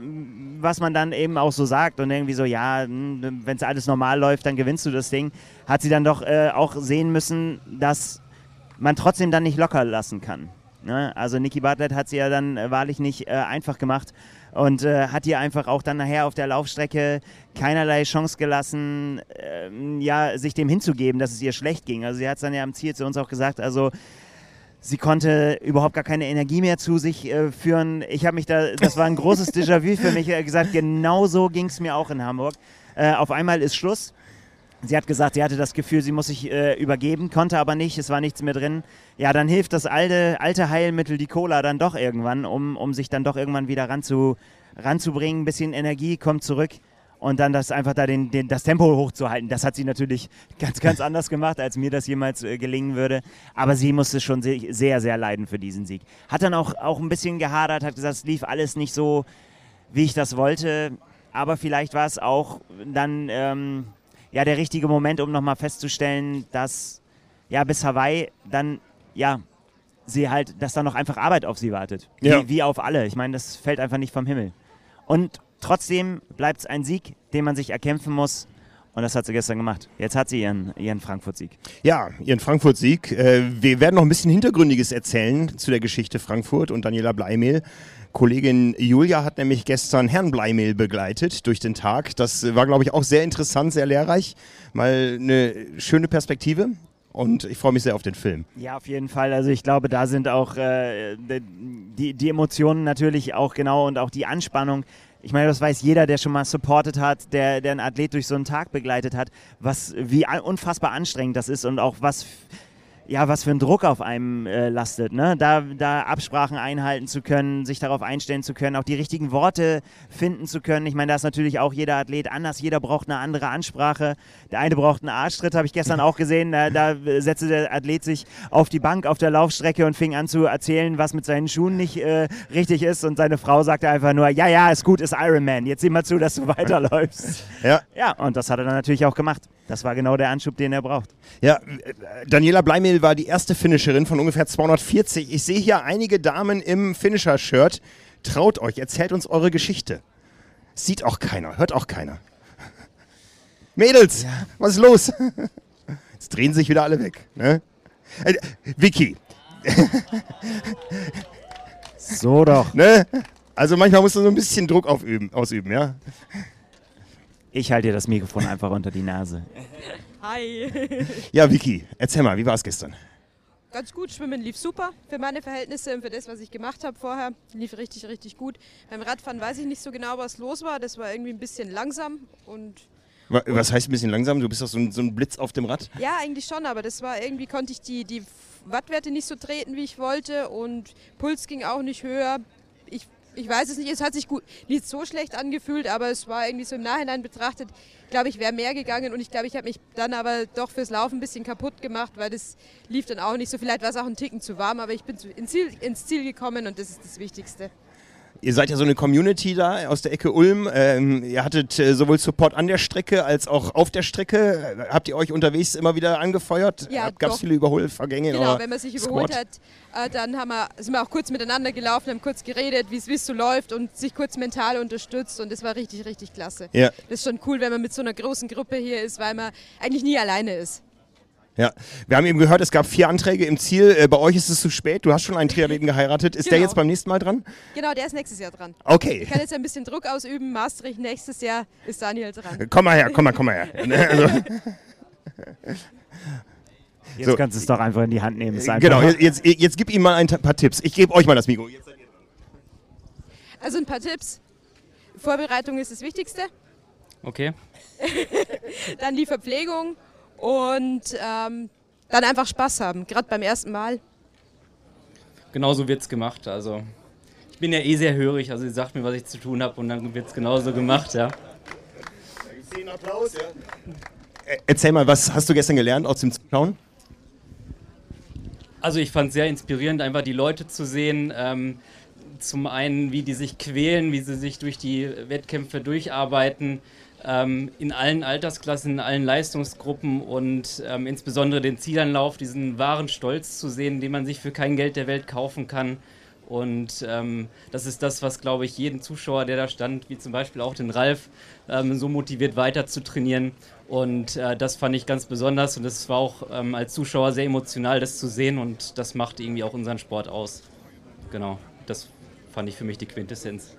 was man dann eben auch so sagt und irgendwie so, ja, wenn es alles normal läuft, dann gewinnst du das Ding, hat sie dann doch äh, auch sehen müssen, dass man trotzdem dann nicht locker lassen kann. Ne? Also Niki Bartlett hat sie ja dann äh, wahrlich nicht äh, einfach gemacht und äh, hat ihr einfach auch dann nachher auf der Laufstrecke keinerlei Chance gelassen, ähm, ja, sich dem hinzugeben, dass es ihr schlecht ging. Also sie hat es dann ja am Ziel zu uns auch gesagt, also sie konnte überhaupt gar keine Energie mehr zu sich äh, führen. Ich habe mich da, das war ein großes Déjà-vu für mich, äh, gesagt, genau so ging es mir auch in Hamburg. Äh, auf einmal ist Schluss. Sie hat gesagt, sie hatte das Gefühl, sie muss sich äh, übergeben, konnte aber nicht, es war nichts mehr drin. Ja, dann hilft das alte, alte Heilmittel, die Cola, dann doch irgendwann, um, um sich dann doch irgendwann wieder ranzu, ranzubringen. Ein bisschen Energie kommt zurück und dann das einfach da den, den, das Tempo hochzuhalten. Das hat sie natürlich ganz, ganz anders gemacht, als mir das jemals äh, gelingen würde. Aber sie musste schon sehr, sehr, leiden für diesen Sieg. Hat dann auch, auch ein bisschen gehadert, hat gesagt, es lief alles nicht so, wie ich das wollte. Aber vielleicht war es auch dann ähm, ja, der richtige Moment, um nochmal festzustellen, dass ja bis Hawaii dann ja sie halt, dass da noch einfach Arbeit auf sie wartet. Ja. Wie, wie auf alle. Ich meine, das fällt einfach nicht vom Himmel. Und trotzdem bleibt es ein Sieg, den man sich erkämpfen muss. Und das hat sie gestern gemacht. Jetzt hat sie ihren, ihren Frankfurt-Sieg. Ja, ihren Frankfurt-Sieg. Äh, wir werden noch ein bisschen Hintergründiges erzählen zu der Geschichte Frankfurt und Daniela Bleimehl. Kollegin Julia hat nämlich gestern Herrn Bleimehl begleitet durch den Tag. Das war, glaube ich, auch sehr interessant, sehr lehrreich. Mal eine schöne Perspektive. Und ich freue mich sehr auf den Film. Ja, auf jeden Fall. Also ich glaube, da sind auch äh, die, die Emotionen natürlich auch genau und auch die Anspannung. Ich meine, das weiß jeder, der schon mal supportet hat, der, der einen Athlet durch so einen Tag begleitet hat, was wie unfassbar anstrengend das ist und auch was ja, was für ein Druck auf einem äh, lastet, ne? Da, da Absprachen einhalten zu können, sich darauf einstellen zu können, auch die richtigen Worte finden zu können. Ich meine, da ist natürlich auch jeder Athlet anders, jeder braucht eine andere Ansprache. Der eine braucht einen Arschtritt, habe ich gestern auch gesehen. Da, da setzte der Athlet sich auf die Bank auf der Laufstrecke und fing an zu erzählen, was mit seinen Schuhen nicht äh, richtig ist. Und seine Frau sagte einfach nur, ja, ja, ist gut, ist Ironman. Jetzt sieh mal zu, dass du weiterläufst. Ja, Ja, und das hat er dann natürlich auch gemacht. Das war genau der Anschub, den er braucht. Ja, äh, Daniela Bleimehl war die erste Finisherin von ungefähr 240. Ich sehe hier einige Damen im Finisher-Shirt. Traut euch, erzählt uns eure Geschichte. Sieht auch keiner, hört auch keiner. Mädels, was ist los? Jetzt drehen sich wieder alle weg. Ne? Äh, Vicky, So doch. ne? Also manchmal musst du so ein bisschen Druck aufüben, ausüben, ja? Ich halte dir das Mikrofon einfach unter die Nase. Hi. Ja, Vicky, erzähl mal, wie war es gestern? Ganz gut, Schwimmen lief super für meine Verhältnisse und für das, was ich gemacht habe vorher. Lief richtig, richtig gut. Beim Radfahren weiß ich nicht so genau, was los war. Das war irgendwie ein bisschen langsam und Wa- Was heißt ein bisschen langsam? Du bist doch so ein, so ein Blitz auf dem Rad. ja, eigentlich schon, aber das war irgendwie, konnte ich die, die Wattwerte nicht so treten, wie ich wollte und Puls ging auch nicht höher. Ich, weiß es nicht, es hat sich gut, nicht so schlecht angefühlt, aber es war irgendwie so im Nachhinein betrachtet, glaube ich, wäre mehr gegangen und ich glaube, ich habe mich dann aber doch fürs Laufen ein bisschen kaputt gemacht, weil das lief dann auch nicht so. Vielleicht war es auch ein Ticken zu warm, aber ich bin ins, Ziel, ins Ziel gekommen und das ist das Wichtigste. Ihr seid ja so eine Community da aus der Ecke Ulm. Ähm, ihr hattet äh, sowohl Support an der Strecke als auch auf der Strecke. Habt ihr euch unterwegs immer wieder angefeuert? Ja, Gab es viele Überholvergänge? Genau, wenn man sich Squad? überholt hat, äh, dann haben wir, sind wir auch kurz miteinander gelaufen, haben kurz geredet, wie es so läuft und sich kurz mental unterstützt und das war richtig, richtig klasse. Ja, Das ist schon cool, wenn man mit so einer großen Gruppe hier ist, weil man eigentlich nie alleine ist. ja. Wir haben eben gehört, es gab vier Anträge im Ziel. Äh, bei euch ist es zu spät. Du hast schon einen Triathleten geheiratet. Ist der Genau. jetzt beim nächsten Mal dran? Genau, der ist nächstes Jahr dran. Okay. Ich kann jetzt ein bisschen Druck ausüben. Maastricht nächstes Jahr ist Daniel dran. Komm mal her, komm mal, komm mal her. Also, Jetzt So. kannst du es doch einfach in die Hand nehmen. Es einfach- genau, jetzt, jetzt, jetzt gib ihm mal ein paar Tipps. Ich gebe euch mal das Mikro. Jetzt seid ihr dran. Also ein paar Tipps. Vorbereitung ist das Wichtigste. Okay. Dann die Verpflegung und ähm, dann einfach Spaß haben, gerade beim ersten Mal. Genauso wird's gemacht. Also ich bin ja eh sehr hörig, also sie sagt mir, was ich zu tun habe und dann wird's genauso gemacht, ja. Äh, Erzähl mal, was hast du gestern gelernt aus dem Zuschauen? Also ich fand es sehr inspirierend, einfach die Leute zu sehen. Ähm, zum einen, wie die sich quälen, wie sie sich durch die Wettkämpfe durcharbeiten, ähm, in allen Altersklassen, in allen Leistungsgruppen und ähm, insbesondere den Zielanlauf, diesen wahren Stolz zu sehen, den man sich für kein Geld der Welt kaufen kann. Und ähm, das ist das, was, glaube ich, jeden Zuschauer, der da stand, wie zum Beispiel auch den Ralf, ähm, so motiviert weiter zu trainieren. Und äh, das fand ich ganz besonders und es war auch ähm, als Zuschauer sehr emotional, das zu sehen und das macht irgendwie auch unseren Sport aus. Genau, das fand ich für mich die Quintessenz.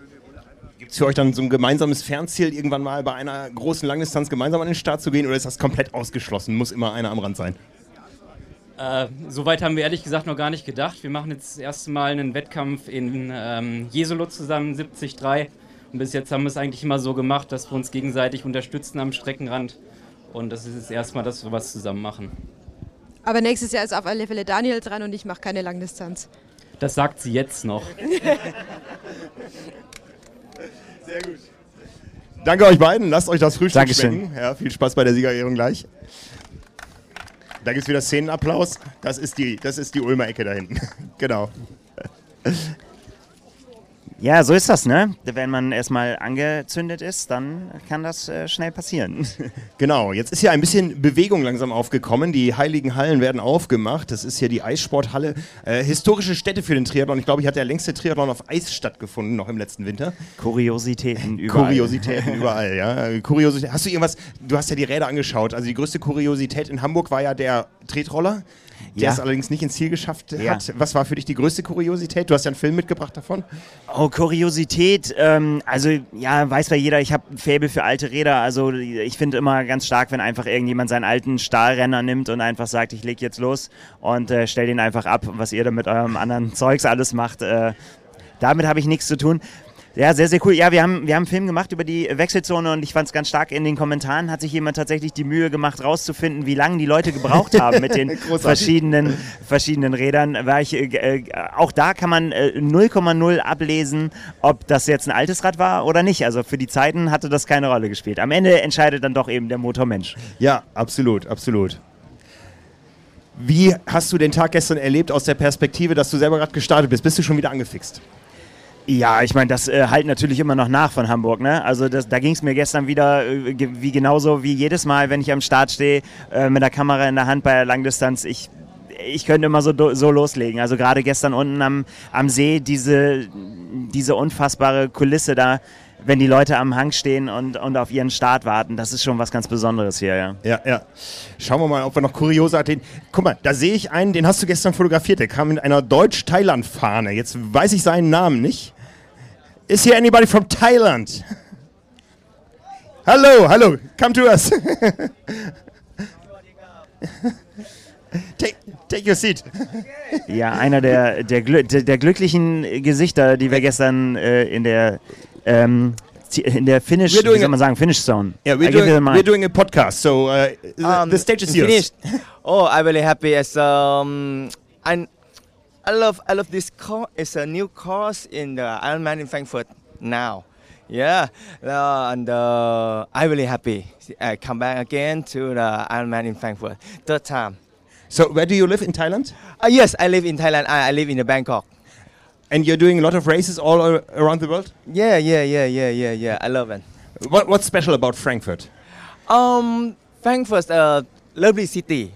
Gibt es für euch dann so ein gemeinsames Fernziel, irgendwann mal bei einer großen Langdistanz gemeinsam an den Start zu gehen oder ist das komplett ausgeschlossen? Muss immer einer am Rand sein? Äh, Soweit haben wir ehrlich gesagt noch gar nicht gedacht. Wir machen jetzt das erste Mal einen Wettkampf in ähm, Jesolo zusammen, 73. Und bis jetzt haben wir es eigentlich immer so gemacht, dass wir uns gegenseitig unterstützen am Streckenrand. Und das ist jetzt erstmal, dass wir was zusammen machen. Aber nächstes Jahr ist auf alle Fälle Daniel dran und ich mache keine Langdistanz. Das sagt sie jetzt noch. Danke euch beiden. Lasst euch das Frühstück Dankeschön. schmecken. Ja, viel Spaß bei der Siegerehrung gleich. Da gibt es wieder Szenenapplaus. Das ist die, das ist die Ulmer Ecke da hinten. genau. Ja, so ist das, ne? Wenn man erstmal angezündet ist, dann kann das äh, schnell passieren. Genau, jetzt ist ja ein bisschen Bewegung langsam aufgekommen. Die heiligen Hallen werden aufgemacht. Das ist hier die Eissporthalle. Äh, historische Stätte für den Triathlon. Ich glaube, ich hatte der längste Triathlon auf Eis stattgefunden, noch im letzten Winter. Kuriositäten überall. Kuriositäten überall, ja. Kuriosität. Hast du irgendwas, du hast ja die Räder angeschaut. Also die größte Kuriosität in Hamburg war ja der Tretroller, der Ja. es allerdings nicht ins Ziel geschafft Ja. hat. Was war für dich die größte Kuriosität? Du hast ja einen Film mitgebracht davon. Oh, Kuriosität. Ähm, also, ja, weiß ja jeder, ich habe ein Faible für alte Räder. Also, ich finde immer ganz stark, wenn einfach irgendjemand seinen alten Stahlrenner nimmt und einfach sagt, ich leg jetzt los und äh, stell den einfach ab. Was ihr da mit eurem anderen Zeugs alles macht, äh, damit habe ich nichts zu tun. Ja, sehr, sehr cool. Ja, wir haben, wir haben einen Film gemacht über die Wechselzone und ich fand es ganz stark in den Kommentaren, hat sich jemand tatsächlich die Mühe gemacht, rauszufinden, wie lange die Leute gebraucht haben mit den verschiedenen, verschiedenen Rädern. War ich, äh, äh, auch da kann man äh, 0,0 ablesen, ob das jetzt ein altes Rad war oder nicht. Also für die Zeiten hatte das keine Rolle gespielt. Am Ende entscheidet dann doch eben der Motormensch. Ja, absolut, absolut. Wie hast du den Tag gestern erlebt aus der Perspektive, dass du selber gerade gestartet bist? Bist du schon wieder angefixt? Ja, ich meine, das äh, halt natürlich immer noch nach von Hamburg. Ne? Also das, da ging es mir gestern wieder äh, wie genauso wie jedes Mal, wenn ich am Start stehe äh, mit der Kamera in der Hand bei der Langdistanz. Ich, ich könnte immer so, so loslegen. Also gerade gestern unten am, am See diese, diese unfassbare Kulisse da, wenn die Leute am Hang stehen und, und auf ihren Start warten. Das ist schon was ganz Besonderes hier, ja. Ja, ja. Schauen wir mal, ob wir noch kuriose Athleten. Guck mal, da sehe ich einen, den hast du gestern fotografiert. Der kam mit einer Deutsch-Thailand-Fahne. Jetzt weiß ich seinen Namen nicht. Is here anybody from Thailand? Hallo, hallo, come to us. take, take your seat. Ja, einer der, der, Glü der, der glücklichen Gesichter, die wir gestern äh, in der ähm, in der doing wie soll man sagen, Finish Zone. Yeah, we're doing, we're doing a podcast, so uh, the- Um, the stage is yours. finished. Oh, I'm really happy. As um, I, I love, I love this course. It's a new course in the Ironman in Frankfurt now. Yeah, uh, and uh, I'm really happy. I come back again to the Ironman in Frankfurt, third time. So, where do you live in Thailand? Uh, yes, I live in Thailand. I, I live in the Bangkok. And you're doing a lot of races all around the world? Yeah, yeah, yeah, yeah, yeah, yeah. I love it. What, what's special about Frankfurt? Um, Frankfurt, a lovely city,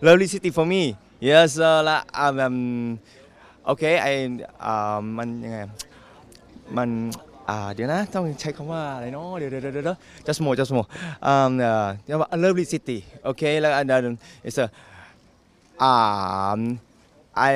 lovely city for me. Yes, uh, like, um, um, okay, I um, มันยังไงมันอ่าเดี๋ยวนะต้องใช้คำว่าอะไรเนาะเดี๋ยวเดี๋ยวเดี๋ยวเดี๋ยว just more just more um uh, เรียกว่า a lovely city okay แล้ว and then it's a um I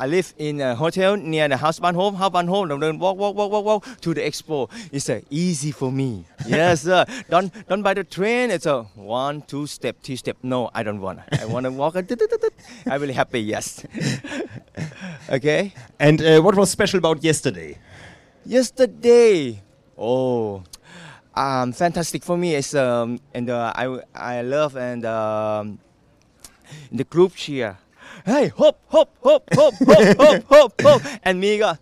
I live in a hotel near the house ban home house ban home and then walk walk walk walk walk to the expo. It's uh, easy for me. Yes sir. Don't don't buy the train. It's a one two step three step. No I don't want I want to walk I'm really happy yes. Okay. And uh, what was special about yesterday? yesterday oh um fantastic for me it's um and uh, i i love and um the group cheer hey, hop, hop, hop, hop, hop, hop, hop, hop, and mega.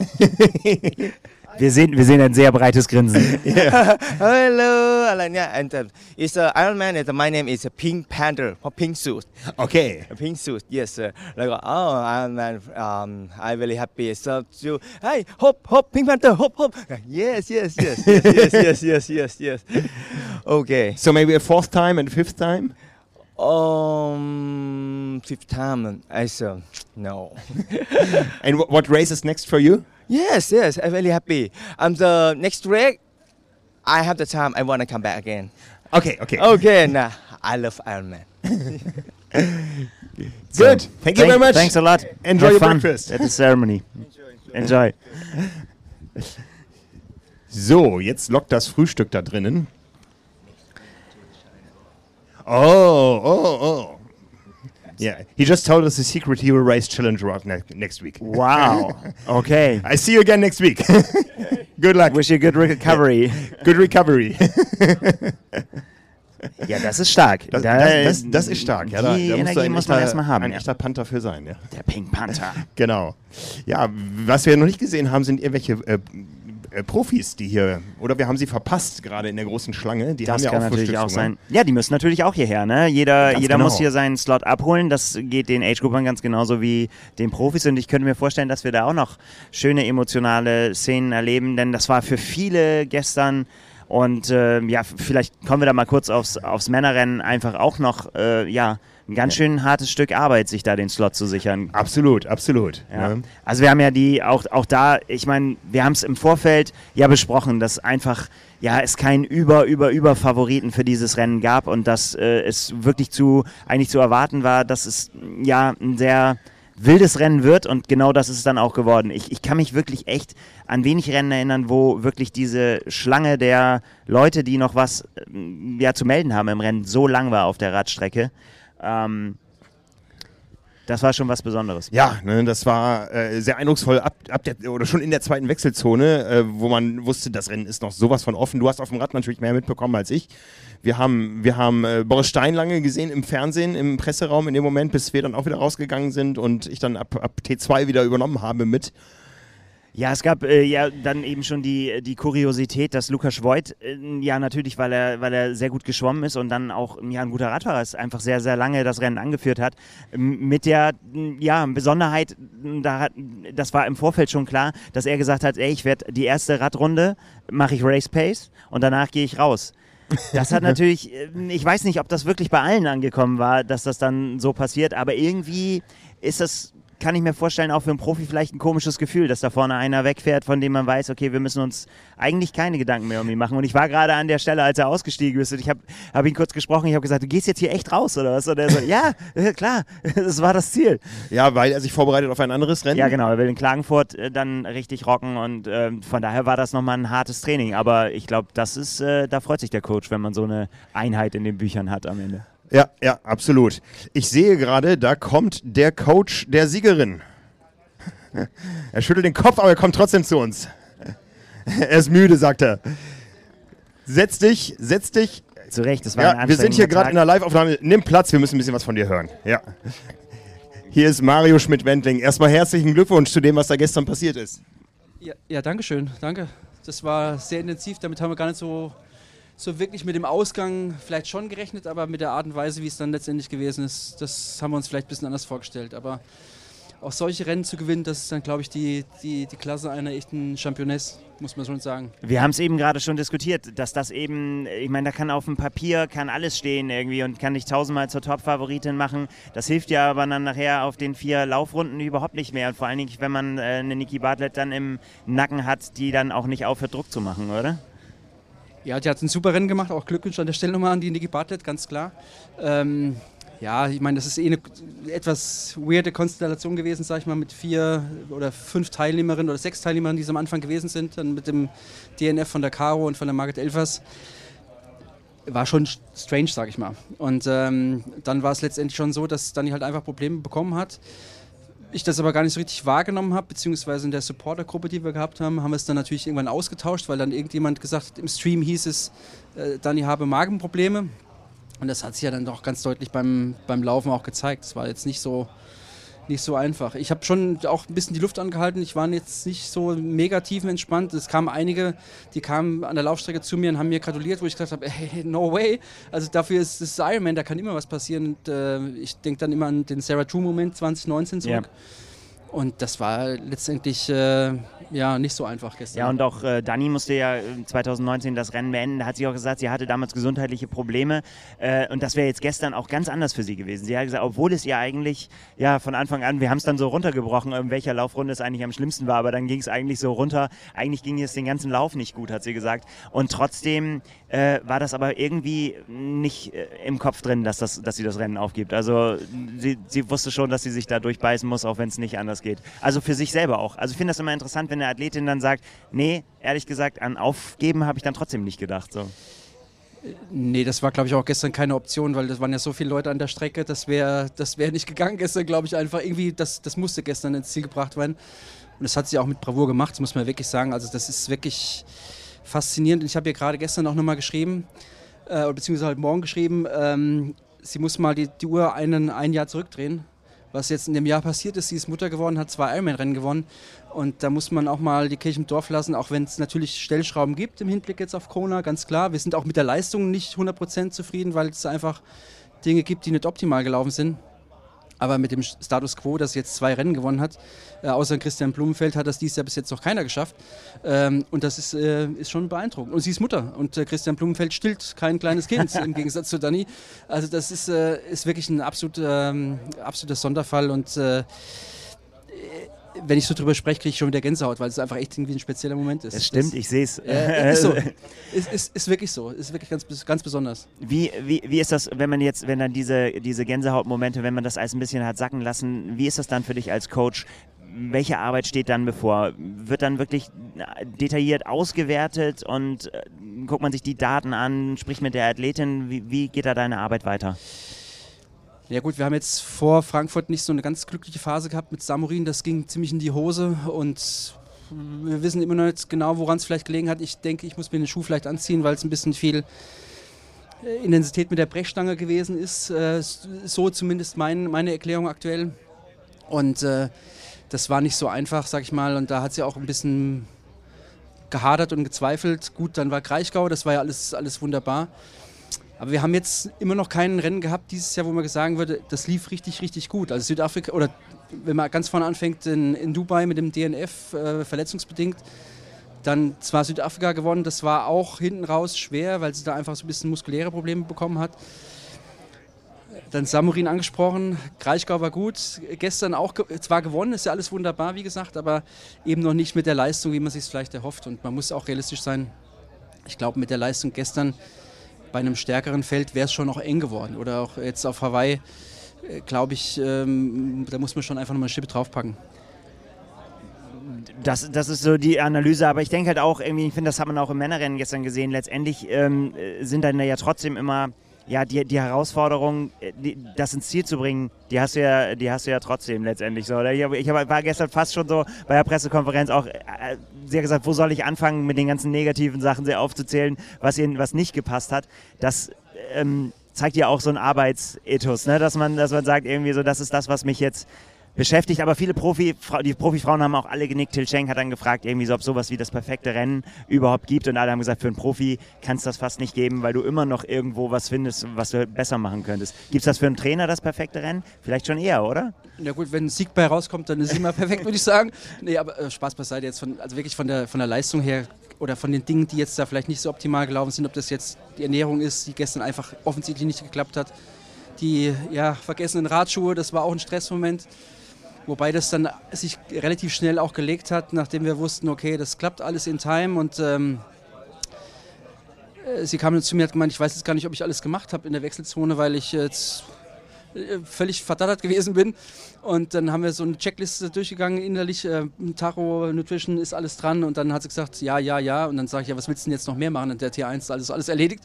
Wir sehen, wir sehen ein sehr breites Grinsen. Yeah. Hello, Alanya. And uh, it's uh, Iron Man. And uh, my name is uh, Pink Panther or Pink Suit. Okay. Pink Suit. Yes. Uh, like oh, Iron Man. Um, I'm really happy. So uh, you, hey, hop, hop, Pink Panther, hop, hop. Yes, yes, yes, yes, yes, yes, yes, yes, yes. Okay. So maybe a fourth time and fifth time um fifth time I said no And wh- what race is next for you? yes yes I'm very happy um the next week I have the time I want to come back again Okay, okay. okay nah I love Iron Man Good. Thank you very much. Thanks a lot. Enjoy Have your fun breakfast. At the ceremony. Enjoy. So, jetzt lockt das Frühstück da drinnen. Oh, oh, oh. Yeah, he just told us the secret he will race Challenger Rock ne next week. Wow. Okay. I see you again next week. good luck. Wish you good recovery. Good recovery. Ja, das ist stark. Das, Da- das, das, das ist stark. Ja, da, die da Energie muss man erstmal haben. Ein ja. echter Panther für sein, ja. Der Pink Panther. Genau. Ja, was wir noch nicht gesehen haben, sind irgendwelche äh, äh, Profis, die hier, oder wir haben sie verpasst, gerade in der großen Schlange. Die Das haben ja kann auch natürlich auch sein. Ja, die müssen natürlich auch hierher. Ne? Jeder, Ganz jeder genau. muss hier seinen Slot abholen. Das geht den Age-Gruppern ganz genauso wie den Profis. Und ich könnte mir vorstellen, dass wir da auch noch schöne emotionale Szenen erleben. Denn das war für viele gestern und äh, ja, vielleicht kommen wir da mal kurz aufs, aufs Männerrennen einfach auch noch, äh, ja, ein ganz schön hartes Stück Arbeit, sich da den Slot zu sichern. Absolut, absolut. Ja. ne? Also wir haben ja die, auch, auch da, ich meine, wir haben es im Vorfeld ja besprochen, dass einfach ja es keinen über, über, über Favoriten für dieses Rennen gab und dass äh, es wirklich zu, eigentlich zu erwarten war, dass es ja ein sehr wildes Rennen wird und genau das ist es dann auch geworden. Ich, ich kann mich wirklich echt an wenig Rennen erinnern, wo wirklich diese Schlange der Leute, die noch was ähm, ja, zu melden haben im Rennen, so lang war auf der Radstrecke. Ähm, das war schon was Besonderes. Ja, ne, das war äh, sehr eindrucksvoll ab, ab der, oder schon in der zweiten Wechselzone, äh, wo man wusste, das Rennen ist noch sowas von offen. Du hast auf dem Rad natürlich mehr mitbekommen als ich. Wir haben, wir haben äh, Boris Stein lange gesehen im Fernsehen, im Presseraum in dem Moment, bis wir dann auch wieder rausgegangen sind und ich dann ab, ab T2 wieder übernommen habe mit. Ja, es gab äh, ja dann eben schon die, die Kuriosität, dass Lukas Voigt, äh, ja natürlich, weil er, weil er sehr gut geschwommen ist und dann auch ja, ein guter Radfahrer ist, einfach sehr, sehr lange das Rennen angeführt hat. Mit der ja, Besonderheit, da hat, das war im Vorfeld schon klar, dass er gesagt hat, ey, ich werde die erste Radrunde, mache ich Race Pace und danach gehe ich raus. Das hat natürlich, äh, ich weiß nicht, ob das wirklich bei allen angekommen war, dass das dann so passiert, aber irgendwie ist das, kann ich mir vorstellen, auch für einen Profi vielleicht ein komisches Gefühl, dass da vorne einer wegfährt, von dem man weiß, okay, wir müssen uns eigentlich keine Gedanken mehr um ihn machen. Und ich war gerade an der Stelle, als er ausgestiegen ist, und ich habe hab ihn kurz gesprochen, ich habe gesagt, du gehst jetzt hier echt raus, oder was? Und er so, ja, äh, klar, das war das Ziel. Ja, weil er sich vorbereitet auf ein anderes Rennen. Ja, genau, er will in Klagenfurt äh, dann richtig rocken und ähm, von daher war das nochmal ein hartes Training. Aber ich glaube, das ist, äh, da freut sich der Coach, wenn man so eine Einheit in den Büchern hat am Ende. Ja, ja, absolut. Ich sehe gerade, da kommt der Coach der Siegerin. Er schüttelt den Kopf, aber er kommt trotzdem zu uns. Er ist müde, sagt er. Setz dich, setz dich. Zu Recht, das war ein Ja, wir sind hier gerade in der Live-Aufnahme. Nimm Platz, wir müssen ein bisschen was von dir hören. Ja. Hier ist Mario Schmidt-Wendling. Erstmal herzlichen Glückwunsch zu dem, was da gestern passiert ist. Ja, ja, danke schön. Danke. Das war sehr intensiv. Damit haben wir gar nicht so, so wirklich mit dem Ausgang vielleicht schon gerechnet, aber mit der Art und Weise, wie es dann letztendlich gewesen ist, das haben wir uns vielleicht ein bisschen anders vorgestellt. Aber auch solche Rennen zu gewinnen, das ist dann, glaube ich, die, die, die Klasse einer echten Championess, muss man schon sagen. Wir haben es eben gerade schon diskutiert, dass das eben, ich meine, da kann auf dem Papier kann alles stehen irgendwie und kann dich tausendmal zur Top-Favoritin machen. Das hilft ja aber dann nachher auf den vier Laufrunden überhaupt nicht mehr. Und vor allen Dingen, wenn man äh, eine Niki Bartlett dann im Nacken hat, die dann auch nicht aufhört, Druck zu machen, oder? Ja, die hat ein super Rennen gemacht. Auch Glückwunsch an der Stelle nochmal an die Niki Bartlett, ganz klar. Ähm, ja, ich meine, das ist eh eine etwas weirde Konstellation gewesen, sag ich mal, mit vier oder fünf Teilnehmerinnen oder sechs Teilnehmerinnen, die es am Anfang gewesen sind. Dann mit dem DNF von der Caro und von der Margit Elfers. War schon strange, sag ich mal. Und ähm, dann war es letztendlich schon so, dass Dani halt einfach Probleme bekommen hat. Ich das aber gar nicht so richtig wahrgenommen habe, beziehungsweise in der Supportergruppe, die wir gehabt haben, haben wir es dann natürlich irgendwann ausgetauscht, weil dann irgendjemand gesagt hat, im Stream hieß es, äh, Dani habe Magenprobleme. Und das hat sich ja dann doch ganz deutlich beim, beim Laufen auch gezeigt. Es war jetzt nicht so, nicht so einfach. Ich habe schon auch ein bisschen die Luft angehalten. Ich war jetzt nicht so mega tiefenentspannt. Es kamen einige, die kamen an der Laufstrecke zu mir und haben mir gratuliert, wo ich gesagt habe, hey, no way. Also dafür ist es Ironman, da kann immer was passieren. Und äh, ich denke dann immer an den Sarah True-Moment 2019 zurück. Und das war letztendlich äh, ja nicht so einfach gestern. Ja, und auch äh, Dani musste ja äh, 2019 das Rennen beenden. Da hat sie auch gesagt, sie hatte damals gesundheitliche Probleme. Äh, und das wäre jetzt gestern auch ganz anders für sie gewesen. Sie hat gesagt, obwohl es ihr eigentlich, ja, von Anfang an, wir haben es dann so runtergebrochen, in welcher Laufrunde es eigentlich am schlimmsten war, aber dann ging es eigentlich so runter. Eigentlich ging es den ganzen Lauf nicht gut, hat sie gesagt. Und trotzdem äh, war das aber irgendwie nicht äh, im Kopf drin, dass, das, dass sie das Rennen aufgibt. Also sie, sie wusste schon, dass sie sich da durchbeißen muss, auch wenn es nicht anders geht. Also für sich selber auch. Also ich finde das immer interessant, wenn eine Athletin dann sagt, nee, ehrlich gesagt, an Aufgeben habe ich dann trotzdem nicht gedacht. So. Nee, das war, glaube ich, auch gestern keine Option, weil das waren ja so viele Leute an der Strecke, das wäre das wär nicht gegangen gestern, glaube ich, einfach. Irgendwie, das, das musste gestern ins Ziel gebracht werden. Und das hat sie auch mit Bravour gemacht, das muss man wirklich sagen. Also das ist wirklich faszinierend. Und ich habe ihr gerade gestern auch nochmal geschrieben, äh, beziehungsweise heute Morgen geschrieben, ähm, sie muss mal die, die Uhr einen, ein Jahr zurückdrehen. Was jetzt in dem Jahr passiert ist, sie ist Mutter geworden, hat zwei Ironman-Rennen gewonnen. Und da muss man auch mal die Kirche im Dorf lassen, auch wenn es natürlich Stellschrauben gibt im Hinblick jetzt auf Kona, ganz klar. Wir sind auch mit der Leistung nicht 100% zufrieden, weil es einfach Dinge gibt, die nicht optimal gelaufen sind. Aber mit dem Status quo, dass jetzt zwei Rennen gewonnen hat, äh, außer Christian Blumenfeld hat das dieses Jahr bis jetzt noch keiner geschafft. Ähm, und das ist, äh, ist schon beeindruckend. Und sie ist Mutter. Und äh, Christian Blumenfeld stillt kein kleines Kind im Gegensatz zu Dani. Also das ist, äh, ist wirklich ein absolut, ähm, absoluter Sonderfall. Und äh, wenn ich so drüber spreche, kriege ich schon wieder Gänsehaut, weil es einfach echt irgendwie ein spezieller Moment ist. Das stimmt, ich sehe es. Äh, ist so. Ist, ist, ist wirklich so. Ist wirklich ganz, ganz besonders. Wie, wie, wie ist das, wenn man jetzt, wenn dann diese, diese Gänsehautmomente, wenn man das alles ein bisschen hat sacken lassen, wie ist das dann für dich als Coach? Welche Arbeit steht dann bevor? Wird dann wirklich detailliert ausgewertet und äh, guckt man sich die Daten an, spricht mit der Athletin? Wie, wie geht da deine Arbeit weiter? Ja gut, wir haben jetzt vor Frankfurt nicht so eine ganz glückliche Phase gehabt mit Samurin. Das ging ziemlich in die Hose und wir wissen immer noch nicht genau, woran es vielleicht gelegen hat. Ich denke, ich muss mir den Schuh vielleicht anziehen, weil es ein bisschen viel äh, Intensität mit der Brechstange gewesen ist. Äh, so zumindest mein, meine Erklärung aktuell. Und äh, das war nicht so einfach, sag ich mal. Und da hat sie auch ein bisschen gehadert und gezweifelt. Gut, dann war Kraichgau, das war ja alles, alles wunderbar. Aber wir haben jetzt immer noch kein Rennen gehabt dieses Jahr, wo man sagen würde, das lief richtig, richtig gut. Also Südafrika, oder wenn man ganz vorne anfängt, in, in Dubai mit dem DNF, äh, verletzungsbedingt, dann zwar Südafrika gewonnen, das war auch hinten raus schwer, weil sie da einfach so ein bisschen muskuläre Probleme bekommen hat. Dann Samurin angesprochen, Kraichgau war gut, gestern auch zwar gewonnen, ist ja alles wunderbar, wie gesagt, aber eben noch nicht mit der Leistung, wie man sich es vielleicht erhofft. Und man muss auch realistisch sein. Ich glaube, mit der Leistung gestern bei einem stärkeren Feld wäre es schon noch eng geworden. Oder auch jetzt auf Hawaii, äh, glaube ich, ähm, da muss man schon einfach nochmal eine Schippe draufpacken. Das, das ist so die Analyse, aber ich denke halt auch, irgendwie, ich finde, das hat man auch im Männerrennen gestern gesehen, letztendlich ähm, sind dann ja trotzdem immer ja, die, die Herausforderung, äh, die, das ins Ziel zu bringen, die hast du ja, die hast du ja trotzdem letztendlich so. Ich, hab, ich hab, war gestern fast schon so bei der Pressekonferenz auch äh, sehr gesagt, wo soll ich anfangen, mit den ganzen negativen Sachen sehr aufzuzählen, was ihnen was nicht gepasst hat. Das ähm, zeigt ja auch so ein Arbeitsethos, ne? dass man, dass man sagt irgendwie so, das ist das, was mich jetzt beschäftigt. Aber viele Profi, die Profifrauen haben auch alle genickt. Til Schenk hat dann gefragt, irgendwie so, ob sowas wie das perfekte Rennen überhaupt gibt. Und alle haben gesagt, für einen Profi kann es das fast nicht geben, weil du immer noch irgendwo was findest, was du besser machen könntest. Gibt es das für einen Trainer, das perfekte Rennen? Vielleicht schon eher, oder? Ja gut, wenn ein Sieg bei rauskommt, dann ist immer perfekt, würde ich sagen. Nee, aber äh, Spaß beiseite jetzt von, also wirklich von der, von der Leistung her oder von den Dingen, die jetzt da vielleicht nicht so optimal gelaufen sind, ob das jetzt die Ernährung ist, die gestern einfach offensichtlich nicht geklappt hat. Die ja, vergessenen Radschuhe, das war auch ein Stressmoment. Wobei das dann sich relativ schnell auch gelegt hat, nachdem wir wussten, okay, das klappt alles in Time und ähm, äh, sie kam zu mir und hat gemeint, ich weiß jetzt gar nicht, ob ich alles gemacht habe in der Wechselzone, weil ich jetzt äh, völlig verdattert gewesen bin. Und dann haben wir so eine Checkliste durchgegangen innerlich. Äh, Tacho, Nutrition ist alles dran. Und dann hat sie gesagt, ja, ja, ja. Und dann sage ich, ja, was willst du denn jetzt noch mehr machen? Und der T1 ist alles, alles erledigt.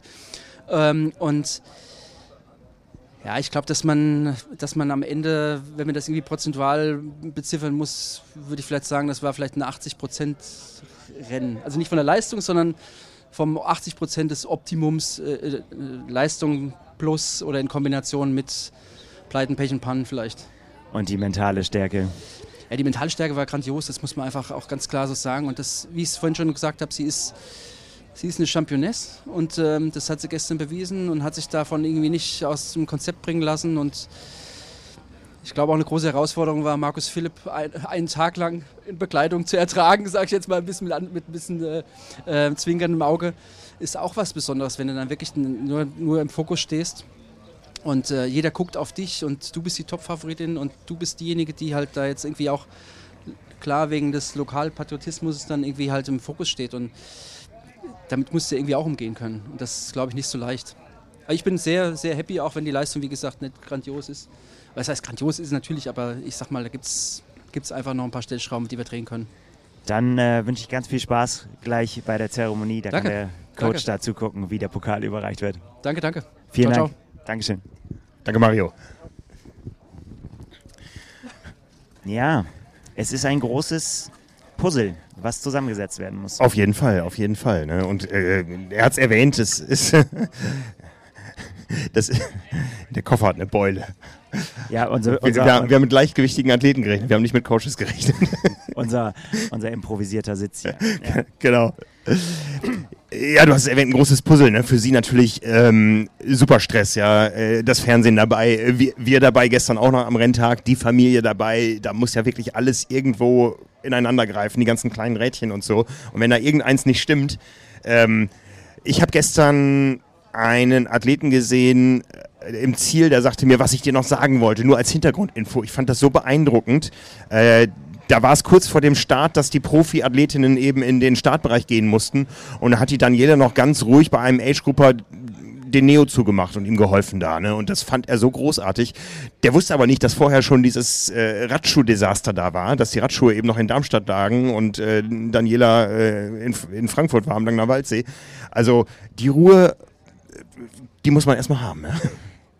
Ähm, und ja, ich glaube, dass man, dass man am Ende, wenn man das irgendwie prozentual beziffern muss, würde ich vielleicht sagen, das war vielleicht ein 80% Rennen. Also nicht von der Leistung, sondern vom 80% des Optimums äh, äh, Leistung plus oder in Kombination mit Pleiten, Pech und Pannen vielleicht. Und die mentale Stärke. Ja, die mentale Stärke war grandios, das muss man einfach auch ganz klar so sagen. Und das, wie ich es vorhin schon gesagt habe, sie ist Sie ist eine Championess und ähm, das hat sie gestern bewiesen und hat sich davon irgendwie nicht aus dem Konzept bringen lassen. Und ich glaube auch eine große Herausforderung war, Markus Philipp ein, einen Tag lang in Bekleidung zu ertragen, sage ich jetzt mal ein bisschen mit, mit ein bisschen äh, äh, zwinkerndem Auge. Ist auch was Besonderes, wenn du dann wirklich nur, nur im Fokus stehst. Und äh, jeder guckt auf dich und du bist die Top-Favoritin und du bist diejenige, die halt da jetzt irgendwie auch klar wegen des Lokalpatriotismus dann irgendwie halt im Fokus steht. Und damit musst du irgendwie auch umgehen können. Und das ist, glaube ich, nicht so leicht. Aber ich bin sehr, sehr happy, auch wenn die Leistung, wie gesagt, nicht grandios ist. Was heißt, grandios ist natürlich, aber ich sag mal, da gibt es einfach noch ein paar Stellschrauben, die wir drehen können. Dann äh, wünsche ich ganz viel Spaß gleich bei der Zeremonie. Da danke. kann der Coach danke. dazu gucken, wie der Pokal überreicht wird. Danke, danke. Vielen ciao, Dank. Ciao. Dankeschön. Danke, Mario. Ja, es ist ein großes Puzzle, was zusammengesetzt werden muss. Auf jeden Fall, auf jeden Fall. Ne? Und äh, er hat es erwähnt, es ist. das, der Koffer hat eine Beule. Ja, unser, Wir, unser, wir, haben, wir haben mit leichtgewichtigen Athleten gerechnet, wir haben nicht mit Coaches gerechnet. unser, unser improvisierter Sitz hier. Ja. genau. Ja, du hast es erwähnt, ein großes Puzzle, ne? Für sie natürlich ähm, super Stress, ja. Äh, Das Fernsehen dabei, äh, wir, wir dabei gestern auch noch am Renntag, die Familie dabei, da muss ja wirklich alles irgendwo ineinander greifen, die ganzen kleinen Rädchen und so. Und wenn da irgendeins nicht stimmt, ähm, ich habe gestern einen Athleten gesehen äh, im Ziel, der sagte mir, was ich dir noch sagen wollte, nur als Hintergrundinfo. Ich fand das so beeindruckend. Äh, da war es kurz vor dem Start, dass die Profi-Athletinnen eben in den Startbereich gehen mussten. Und da hat die Daniela noch ganz ruhig bei einem Age-Grupper den Neo zugemacht und ihm geholfen da. Ne? Und das fand er so großartig. Der wusste aber nicht, dass vorher schon dieses äh, Radschuh-Desaster da war, dass die Radschuhe eben noch in Darmstadt lagen und äh, Daniela äh, in, in Frankfurt war am Langner Waldsee. Also die Ruhe, die muss man erstmal haben. Ne?